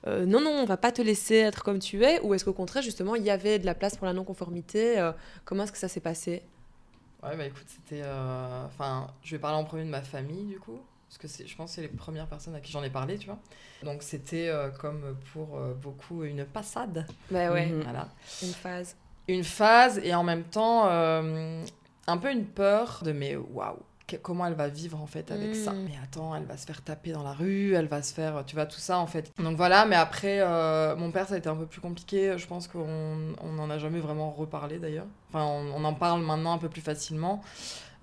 non, non, on va pas te laisser être comme tu es? Ou est-ce qu'au contraire, justement, il y avait de la place pour la non-conformité Comment est-ce que ça s'est passé? Ouais, bah écoute, c'était. Enfin, je vais parler en premier de ma famille, du coup. Parce que c'est- je pense que c'est les premières personnes à qui j'en ai parlé, tu vois. Donc c'était euh, comme pour euh, beaucoup une passade. Bah ouais, Mhm. Voilà. une phase. Une phase et en même temps euh, un peu une peur de mais waouh, comment elle va vivre en fait avec ça. Mm. Mais attends, elle va se faire taper dans la rue, elle va se faire, tu vois, tout ça en fait. Donc voilà, mais après, euh, mon père, ça a été un peu plus compliqué. Je pense qu'on on n'en a jamais vraiment reparlé d'ailleurs. Enfin, on, on en parle maintenant un peu plus facilement.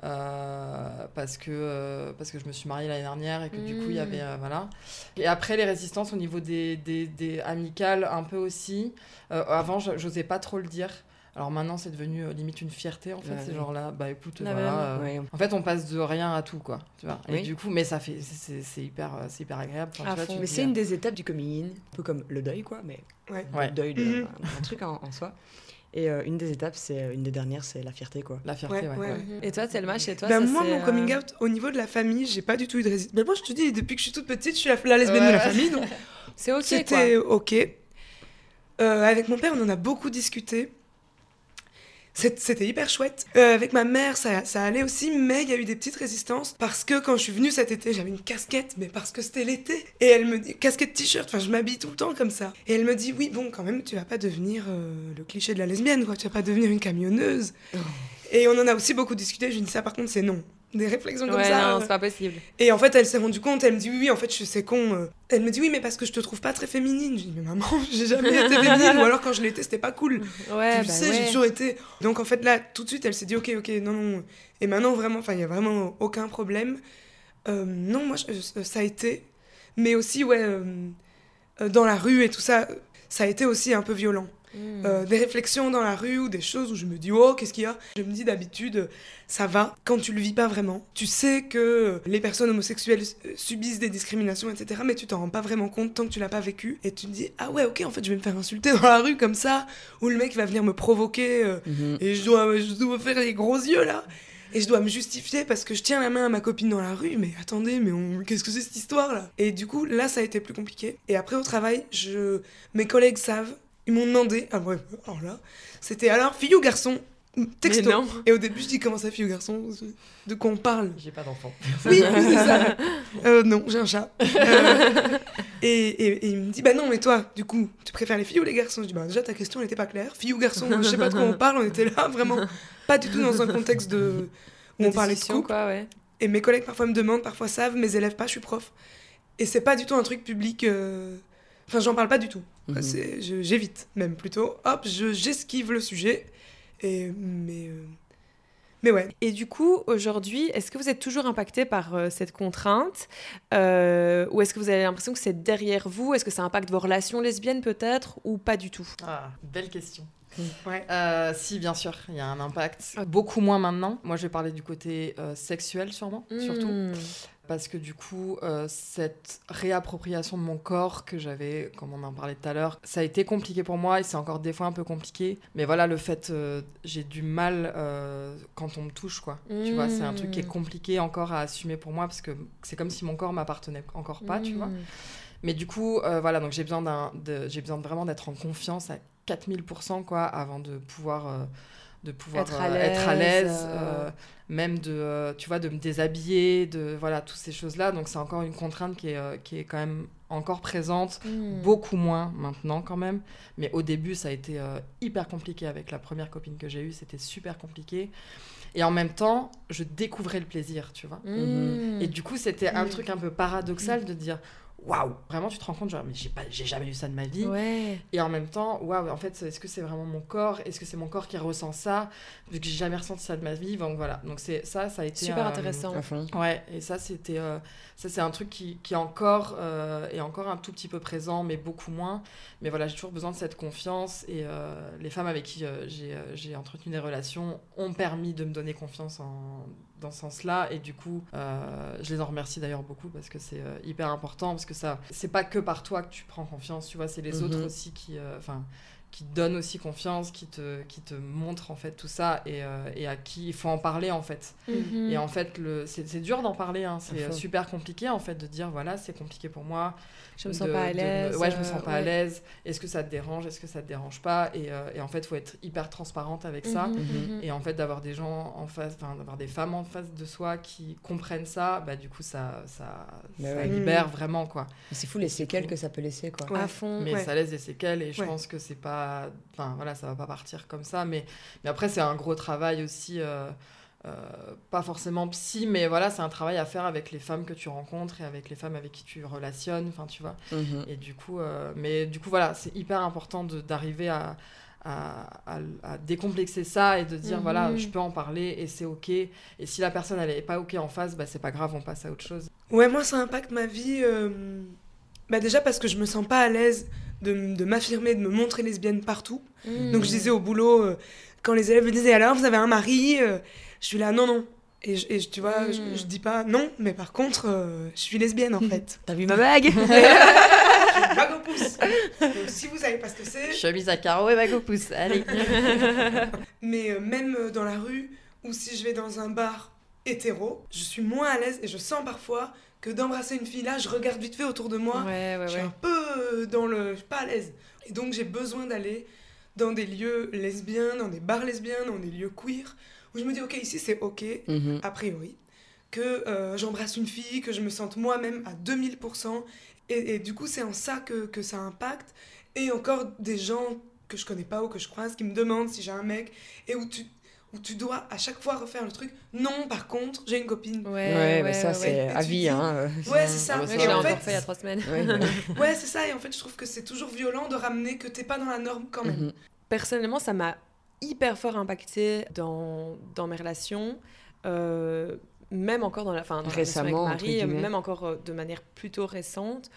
Euh, parce que euh, parce que je me suis mariée l'année dernière et que du coup il y Mm. avait euh, voilà et après les résistances au niveau des, des, des amicales un peu aussi Euh, avant je- j'osais pas trop le dire alors maintenant c'est devenu euh, limite une fierté en fait Ouais, c'est oui. genre là bah écoute La voilà euh, Ouais. en fait, on passe de rien à tout, quoi. Tu vois. Et du coup, mais ça fait, c'est- hyper, c'est hyper agréable. Enfin, À tu vois, fond. tu te Mais c'est une des étapes du coming in, un peu comme le deuil, quoi, mais Ouais. Ouais. le deuil de Mhm. un, un truc en, en soi. Et euh, une des étapes, c'est une des dernières, c'est la fierté, quoi. La fierté, Ouais, ouais. ouais. ouais. Et toi, Selma, chez toi Bah, ça moi, mon euh, coming out, au niveau de la famille, j'ai pas du tout eu de résistance. Mais moi, je te dis, depuis que je suis toute petite, je suis la, la lesbienne de la famille, donc C'est ok, quoi. c'était ok. Euh, avec mon père, on en a beaucoup discuté. C'était hyper chouette. Euh, avec ma mère, ça, ça allait aussi, mais il y a eu des petites résistances parce que quand je suis venue cet été, j'avais une casquette, mais parce que c'était l'été. Et elle me dit, casquette t-shirt, enfin je m'habille tout le temps comme ça. Et elle me dit, oui, bon, quand même, tu vas pas devenir euh, le cliché de la lesbienne, quoi. Tu vas pas devenir une camionneuse. Et on en a aussi beaucoup discuté. Je lui dis, ça par contre, c'est non. Des réflexions comme Ouais, ça. non, c'est pas possible. et en fait, elle s'est rendue compte, elle me dit oui, oui, en fait, je sais con. euh. Elle me dit oui, mais parce que je te trouve pas très féminine. Je dis mais maman, j'ai jamais été féminine, ou alors quand je l'étais, c'était pas cool. Ouais, tu le bah sais, ouais. j'ai toujours été. Donc en fait, là, tout de suite, elle s'est dit ok, ok, non, non. Et maintenant, vraiment, enfin, il y a vraiment aucun problème. Euh, non, moi, je- euh, ça a été. Mais aussi, ouais, euh, dans la rue et tout ça, ça a été aussi un peu violent. Mm. Euh, des réflexions dans la rue ou des choses où je me dis oh qu'est-ce qu'il y a? Je me dis d'habitude ça va. Quand tu le vis pas vraiment tu sais que les personnes homosexuelles euh, subissent des discriminations etc mais tu t'en rends pas vraiment compte tant que tu l'as pas vécu. Et tu te dis ah ouais ok en fait je vais me faire insulter dans la rue comme ça ou le mec va venir me provoquer euh, et je dois je dois faire les gros yeux là. Et je dois me justifier parce que je tiens la main à ma copine dans la rue mais attendez mais on... qu'est-ce que c'est cette histoire là? Et du coup là ça a été plus compliqué. Et après au travail je mes collègues savent ils m'ont demandé, ah ouais, alors là, c'était alors fille ou garçon texto. Mais non. Et au début, je dis comment ça, fille ou garçon De quoi on parle? J'ai pas d'enfant. Oui, oui, c'est ça. Euh, non, j'ai un chat. Euh, et, et- et il me dit, bah non, mais toi, du coup, tu préfères les filles ou les garçons? Je dis, bah déjà, ta question, elle était pas claire. Fille ou garçon, je sais pas de quoi on parle, on était là, vraiment, pas du tout dans un contexte de... où on parlait de couple. quoi, ouais. Et mes collègues parfois me demandent, parfois savent, mes élèves pas, je suis prof. Et c'est pas du tout un truc public. euh, Enfin, j'en parle pas du tout. Mhm. J'évite, même plutôt. Hop, je- j'esquive le sujet. Et, mais, euh, mais ouais. Et du coup, aujourd'hui, est-ce que vous êtes toujours impacté par euh, cette contrainte Euh, Ou est-ce que vous avez l'impression que c'est derrière vous? Est-ce que ça impacte vos relations lesbiennes peut-être Ou pas du tout? Ah, belle question. Ouais. Euh, si, bien sûr, il y a un impact. Beaucoup moins maintenant. Moi, je vais parler du côté euh, sexuel, sûrement, surtout. Hmm. Parce que du coup, euh, cette réappropriation de mon corps que j'avais, comme on en parlait tout à l'heure, ça a été compliqué pour moi et c'est encore des fois un peu compliqué. Mais voilà, le fait, j'ai du mal quand on me touche, quoi. Tu vois, c'est un truc qui est Mm. compliqué encore à assumer pour moi parce que c'est comme si mon corps m'appartenait encore pas, tu vois. Hmm. Mais du coup, voilà, donc j'ai besoin, d'un, j'ai besoin vraiment d'être en confiance 4000%, quoi, avant de pouvoir, euh, de pouvoir Être à euh, à l'aise, euh. euh, même de, euh, tu vois, de me déshabiller, de, voilà, toutes ces choses-là. Donc c'est encore une contrainte qui est, qui est quand même encore présente, Hmm. beaucoup moins maintenant quand même. Mais au début, ça a été hyper compliqué avec la première copine que j'ai eue, c'était super compliqué. Et en même temps, je découvrais le plaisir, tu vois. Hmm. Et du coup, c'était un Mm. truc un peu paradoxal de dire waouh, vraiment, tu te rends compte, genre, mais j'ai pas, j'ai jamais eu ça de ma vie. Ouais. Et en même temps, waouh, en fait, est-ce que c'est vraiment mon corps? Est-ce que c'est mon corps qui ressent ça? Vu que j'ai jamais ressenti ça de ma vie. Donc voilà. Donc c'est ça, ça a été Super euh, intéressant. Ouais, et ça, c'était, euh, ça, c'est un truc qui, qui est encore, euh, est encore un tout petit peu présent, mais beaucoup moins. Mais voilà, j'ai toujours besoin de cette confiance. Et euh, les femmes avec qui euh, j'ai, euh, j'ai entretenu des relations ont permis de me donner confiance en, dans ce sens-là. Et du coup, euh, je les en remercie d'ailleurs beaucoup parce que c'est euh, hyper important. Parce que ça, c'est pas que par toi que tu prends confiance, tu vois, c'est les Mhm. autres aussi qui. euh, Enfin. Qui te donnent aussi confiance, qui te, qui te montrent en fait tout ça et, euh, et à qui il faut en parler en fait. Mhm. Et en fait, le... c'est c'est dur d'en parler, hein. c'est super compliqué en fait de dire voilà, c'est compliqué pour moi. je me sens de- pas à de l'aise. Ouais, je me sens pas à l'aise. Est-ce que ça te dérange Est-ce que ça te dérange pas? Et, euh, et en fait, il faut être hyper transparente avec ça. Mhm, Mhm. Et en fait, d'avoir des gens en face, enfin, d'avoir des femmes en face de soi qui comprennent ça, bah du coup, ça, ça, ouais. libère vraiment quoi. Mais C'est fou les séquelles que ça peut laisser, quoi. Ouais. À fond. Mais Ouais. ça laisse des séquelles et je Ouais. pense que c'est pas. Enfin voilà, ça va pas partir comme ça. Mais, mais après, c'est un gros travail aussi. euh, euh, pas forcément psy, mais voilà, c'est un travail à faire avec les femmes que tu rencontres et avec les femmes avec qui tu relationnes, enfin tu vois. Mhm. Et du coup, euh, mais du coup, voilà, c'est hyper important d'arriver à, à, à- à décomplexer ça et de dire, Mhm. voilà, je peux en parler et c'est ok. Et si la personne, elle est pas ok en face, bah c'est pas grave, on passe à autre chose. Ouais, moi, ça impacte ma vie. euh, Bah, déjà parce que je me sens pas à l'aise de, m'affirmer, de me montrer lesbienne partout. Mhm. Donc, je disais au boulot, euh, quand les élèves me disaient alors, vous avez un mari Euh, Je suis là, non, non. Et, je- et je- tu vois, je, Mm. je dis pas non, mais par contre, euh, je suis lesbienne en fait. T'as vu ma bague bague au pouce. Donc, si vous savez pas ce que c'est. Chemise à carreaux et bague au pouce, allez. Mais même dans la rue, ou si je vais dans un bar hétéro, je suis moins à l'aise et je sens parfois que d'embrasser une fille là, je regarde vite fait autour de moi. Ouais, ouais, je suis ouais. un peu euh, dans le. Je suis pas à l'aise. Et donc j'ai besoin d'aller dans des lieux lesbiens, dans des bars lesbiens, dans des lieux queer, où je me dis, ok, ici c'est ok, Mhm. a priori, que euh, j'embrasse une fille, que je me sente moi-même à 2000%. Et, et du coup, c'est en ça que, que ça impacte. Et encore des gens que je connais pas ou que je croise qui me demandent si j'ai un mec, et où tu, où tu dois à chaque fois refaire le truc. Non, par contre, j'ai une copine. Ouais, Ouais, mais ça, ouais, c'est à vie, dis- hein. Ouais, c'est ça. Ah bah, ça, et en fait, fait il y a trois semaines. Ouais, ouais. ouais, c'est ça. Et en fait, je trouve que c'est toujours violent de ramener que t'es pas dans la norme quand même. Mhm. Personnellement, ça m'a hyper fort impacté dans, dans mes relations. euh, même encore dans la, enfin, dans la relation Récemment, avec entre Marie, même encore euh, de manière plutôt récente,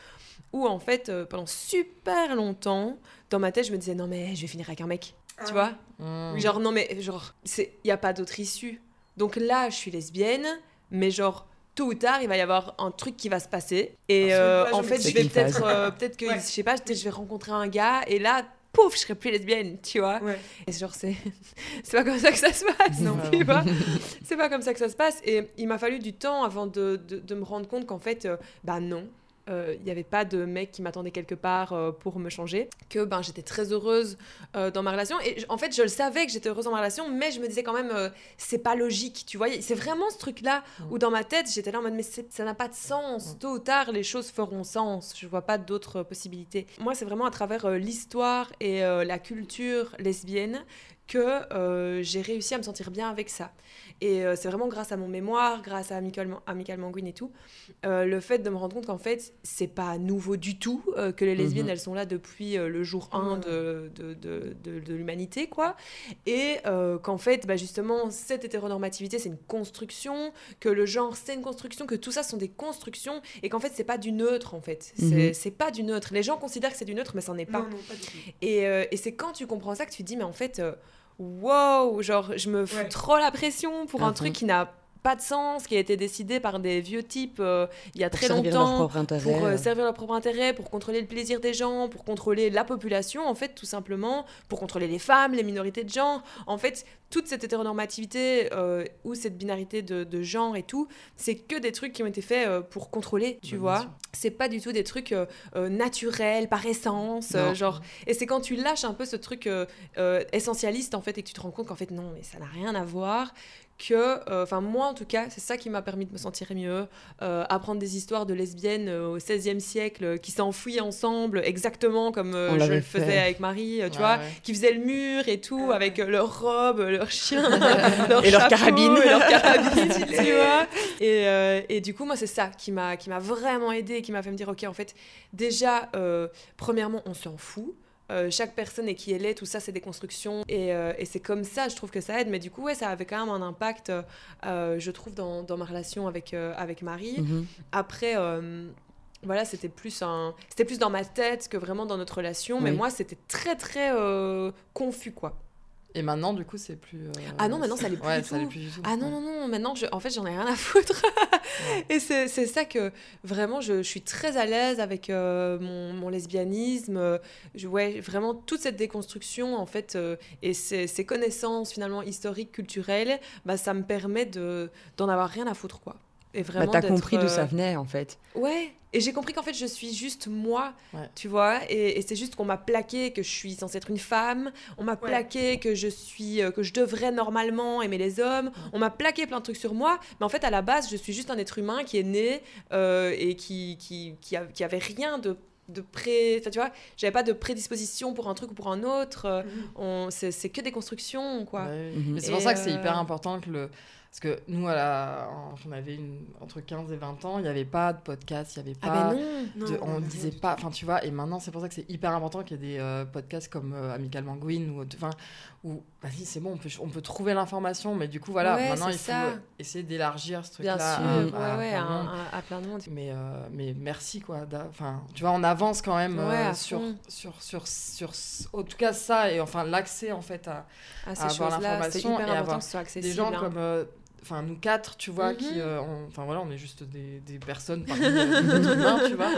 où en fait, euh, pendant super longtemps, dans ma tête, je me disais non mais je vais finir avec un mec, tu Ah. vois Mmh. Genre non mais genre c'est il y a pas d'autre issue. Donc là, je suis lesbienne, mais genre tôt ou tard, il va y avoir un truc qui va se passer et euh, en fait, je vais peut-être euh, peut-être que Ouais. je sais pas, peut-être je vais rencontrer un gars et là pouf, je serai plus lesbienne, tu vois. Ouais. Et genre, c'est c'est pas comme ça que ça se passe, Non. tu vois. C'est pas comme ça que ça se passe. Et il m'a fallu du temps avant de, de, de me rendre compte qu'en fait, euh, bah non. Euh, il n'y avait pas de mec qui m'attendait quelque part euh, pour me changer, que ben, j'étais très heureuse euh, dans ma relation. Et en fait, je le savais que j'étais heureuse dans ma relation, mais je me disais quand même, c'est pas logique, tu vois. C'est vraiment ce truc-là où dans ma tête, j'étais là en mode, mais ça n'a pas de sens. Tôt ou tard, les choses feront sens. Je vois pas d'autres possibilités. Moi, c'est vraiment à travers l'histoire et la culture lesbienne que j'ai réussi à me sentir bien avec ça. Et euh, c'est vraiment grâce à mon mémoire, grâce à Amical, Amical Manguine et tout, euh, le fait de me rendre compte qu'en fait, c'est pas nouveau du tout, euh, que les lesbiennes, mhm. elles sont là depuis le jour 1 de, de, de, de l'humanité, quoi. Et qu'en fait, bah, justement, cette hétéronormativité, c'est une construction, que le genre, c'est une construction, que tout ça sont des constructions, et qu'en fait, c'est pas du neutre, en fait. C'est mhm. pas du neutre. Les gens considèrent que c'est du neutre, mais c'en est pas. Et, et c'est quand tu comprends ça que tu te dis, mais en fait wow, genre je me fous trop la pression pour un truc qui n'a pas de sens, qui a été décidé par des vieux types euh, il y a très longtemps pour euh, servir leur propre intérêt, pour contrôler le plaisir des gens, pour contrôler la population, en fait, tout simplement, pour contrôler les femmes, les minorités de genre. En fait, toute cette hétéronormativité euh, ou cette binarité de, genre et tout, c'est que des trucs qui ont été faits pour contrôler, tu vois. C'est pas du tout des trucs naturels, par essence, genre. Et c'est quand tu lâches un peu ce truc essentialiste, en fait, et que tu te rends compte qu'en fait, non, mais ça n'a rien à voir, que, euh, enfin moi en tout cas, c'est ça qui m'a permis de me sentir mieux, euh, apprendre des histoires de lesbiennes euh, au XVIe siècle qui s'enfuient ensemble, exactement comme je le faisais avec Marie, tu vois, qui faisaient le mur et tout, avec leurs robes, leurs chiens, leur et leurs carabines, et leurs carabines, tu vois. Et, et, du coup, moi, c'est ça qui m'a vraiment aidé, qui m'a fait me dire, ok, en fait, déjà, premièrement, on s'en fout. Euh, chaque personne est qui elle est, tout ça, c'est des constructions. Et, euh, et c'est comme ça, je trouve que ça aide. Mais du coup, ouais, ça avait quand même un impact, euh, je trouve, dans, dans, ma relation avec, avec Marie. Mhm. Après voilà, c'était plus un, c'était plus dans ma tête que vraiment dans notre relation. Mais moi, c'était très très confus quoi. Et maintenant, du coup, c'est plus. Euh, ah non, maintenant, ça n'allait plus, ouais, du plus, du tout. Ah non, non, non, maintenant, je... en fait, j'en ai rien à foutre. Et c'est ça que vraiment, je, je suis très à l'aise avec euh, mon, mon, lesbianisme. Je, ouais, vraiment, toute cette déconstruction, en fait, euh, et ces, ces, connaissances, finalement, historiques, culturelles, bah, ça me permet d'en avoir rien à foutre, quoi. Et bah, vraiment. Bah, t'as compris d'où ça venait, en fait. Ouais, et j'ai compris qu'en fait, je suis juste moi, tu vois, et, c'est juste qu'on m'a plaqué que je suis censée être une femme, on m'a plaqué que je suis, euh, que je devrais normalement aimer les hommes, on m'a plaqué plein de trucs sur moi, mais en fait, à la base, je suis juste un être humain qui est né euh, et qui, qui, qui, qui, avait rien de de pré enfin tu vois j'avais pas de prédisposition pour un truc ou pour un autre mhm. c'est que des constructions quoi. Mais c'est pour ça que c'est hyper euh, important que le parce que nous, à on avait une, entre 15 et 20 ans, il n'y avait pas de podcast, il n'y avait ah pas. Ben de, on ne disait pas. Enfin, tu vois, et maintenant, c'est pour ça que c'est hyper important qu'il y ait des euh, podcasts comme euh, Amical Manguin ou. Enfin, où, vas-y, c'est bon, on peut, on peut trouver l'information, mais du coup, voilà, maintenant, il faut essayer d'élargir ce truc-là. Bien sûr, à, ouais, à, plein de monde. Mais, euh, mais merci, quoi. Enfin, tu vois, on avance quand même sur, sur, sur, sur, en tout cas, ça, et enfin, l'accès, en fait, à, à, avoir l'information et avoir des gens hein. comme enfin nous quatre tu vois qui mhm. euh, enfin voilà on est juste des, des personnes parmi d'autres humains tu vois.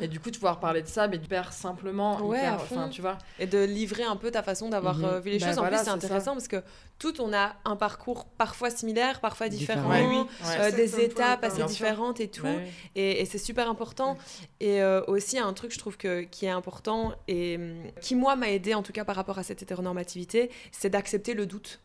Et du coup de pouvoir parler de ça mais hyper simplement ouais, enfin tu vois. Et de livrer un peu ta façon d'avoir mhm. euh, vu les bah choses. En plus c'est intéressant parce que tout on a un parcours parfois similaire parfois différent. euh, des étapes assez différentes et tout. Et, et c'est super important. Et aussi un truc je trouve que qui est important et hum, qui moi m'a aidé en tout cas par rapport à cette hétéronormativité c'est d'accepter le doute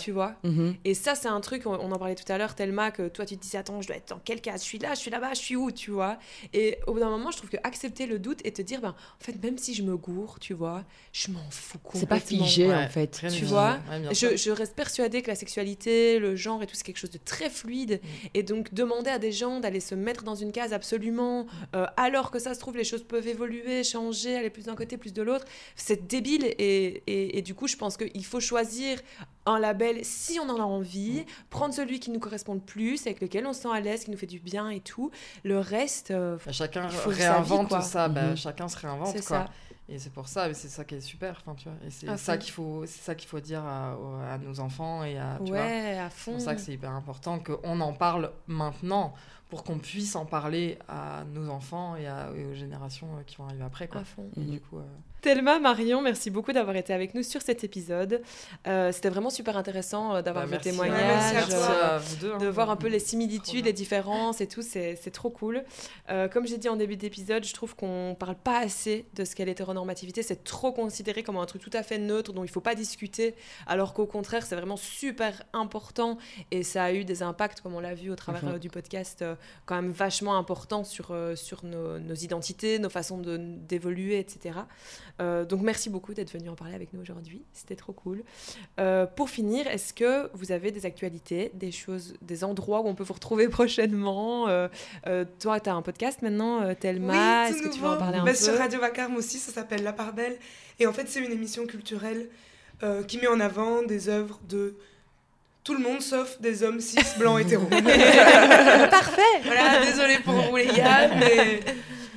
tu vois mhm. Et ça, c'est un truc, on, en parlait tout à l'heure, tellement que toi, tu te disais, attends, je dois être dans quel cas? Je suis là, je suis là-bas, je suis où, tu vois Et au bout d'un moment, je trouve que accepter le doute et te dire, ben, en fait, même si je me gourre, tu vois, je m'en fous complètement. C'est pas figé, en fait. Tu vois je, je, reste persuadée que la sexualité, le genre et tout, c'est quelque chose de très fluide. Mm. Et donc, demander à des gens d'aller se mettre dans une case absolument, euh, alors que ça se trouve, les choses peuvent évoluer, changer, aller plus d'un côté, plus de l'autre, c'est débile. Et, et, et, du coup, je pense qu'il faut choisir un label si on en a envie, prendre celui qui nous correspond le plus, avec lequel on se sent à l'aise, qui nous fait du bien et tout. Le reste, euh, bah, chacun réinvente ça. Bah, mhm. Chacun se réinvente quoi. Ça. Et c'est pour ça, c'est ça qui est super, enfin tu vois. Et c'est ça qu'il faut, c'est ça qu'il faut dire à, nos enfants et à. Tu ouais, à fond. C'est pour ça que c'est hyper important qu'on en parle maintenant pour qu'on puisse en parler à nos enfants et, à, aux générations euh, qui vont arriver après. Quoi. À fond. Et du coup, euh, Thelma, Marion, merci beaucoup d'avoir été avec nous sur cet épisode. Euh, C'était vraiment super intéressant d'avoir bah, vos témoignages, Ouais, deux. hein. de voir un peu les similitudes, les différences et tout, c'est c'est trop cool. Euh, comme j'ai dit en début d'épisode, je trouve qu'on parle pas assez de ce qu'est l'hétéronormativité. C'est trop considéré comme un truc tout à fait neutre dont il faut pas discuter, alors qu'au contraire, c'est vraiment super important et ça a eu des impacts, comme on l'a vu au travers euh, du podcast, quand même vachement importants sur, sur nos, nos identités, nos façons de- d'évoluer, etc. Euh, donc merci beaucoup d'être venu en parler avec nous aujourd'hui, c'était trop cool. Euh, pour finir, est-ce que vous avez des actualités, des choses, des endroits où on peut vous retrouver prochainement? Euh, Toi, tu as un podcast maintenant, Thelma, Oui, est-ce que tu veux en parler un Bah, peu? Sur Radio Vacarme aussi, ça s'appelle La Part Belle. Et en fait, c'est une émission culturelle qui met en avant des œuvres de tout le monde sauf des hommes cis, blancs, hétéros. Parfait Voilà, désolé pour vous les gars, mais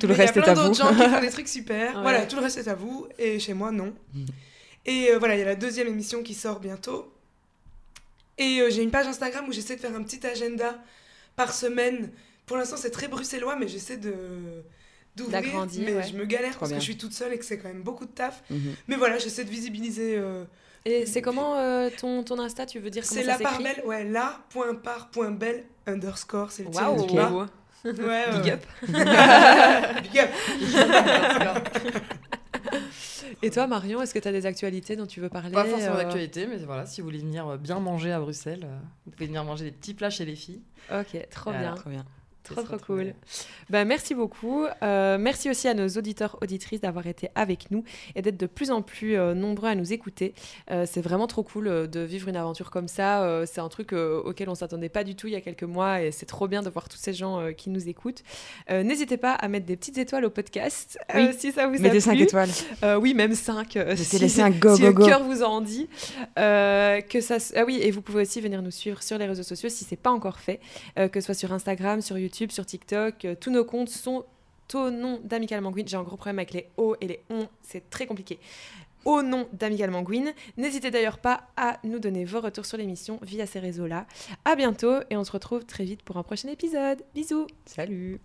Tout le mais reste il est y a à plein vous. d'autres gens qui font des trucs super. Ouais. Voilà, tout le reste est à vous. Et chez moi, non. Mm. Et euh, voilà, il y a la deuxième émission qui sort bientôt. Et euh, j'ai une page Instagram où j'essaie de faire un petit agenda par semaine. Pour l'instant, c'est très bruxellois, mais j'essaie de d'ouvrir. D'agrandir, Mais ouais. je me galère Trop parce bien. que je suis toute seule et que c'est quand même beaucoup de taf. Mhm. Mais voilà, j'essaie de visibiliser. euh, Et c'est comment euh, ton, ton Insta Tu veux dire comment c'est ça la s'écrit belle, ouais, la point par point belle underscore, c'est le tiré Waouh du bas. Ok. Ouais, ouais, Big up Big up. Et toi, Marion, est-ce que tu as des actualités dont tu veux parler Pas forcément euh, d'actualité, mais voilà, si vous voulez venir euh, bien manger à Bruxelles, euh, vous pouvez venir manger des petits plats chez les filles. Ok, trop bien. Trop bien. Trop, trop cool. Bah, merci beaucoup. Euh, merci aussi à nos auditeurs, auditrices d'avoir été avec nous et d'être de plus en plus euh, nombreux à nous écouter. Euh, c'est vraiment trop cool de vivre une aventure comme ça. C'est un truc auquel on s'attendait pas du tout il y a quelques mois et c'est trop bien de voir tous ces gens qui nous écoutent. N'hésitez pas à mettre des petites étoiles au podcast Oui. si ça vous a Mettez 5 plu. étoiles. Euh, oui, même 5. Mettez les 5 go, si go, le cœur vous en dit. Que ça, ah oui, et vous pouvez aussi venir nous suivre sur les réseaux sociaux si c'est pas encore fait, que ce soit sur Instagram, sur YouTube, sur TikTok. euh, tous nos comptes sont au nom d'Amical Manguine. J'ai un gros problème avec les O et les ON, c'est très compliqué. Au nom d'Amical Manguine. N'hésitez d'ailleurs pas à nous donner vos retours sur l'émission via ces réseaux-là. À bientôt et on se retrouve très vite pour un prochain épisode. Bisous Salut.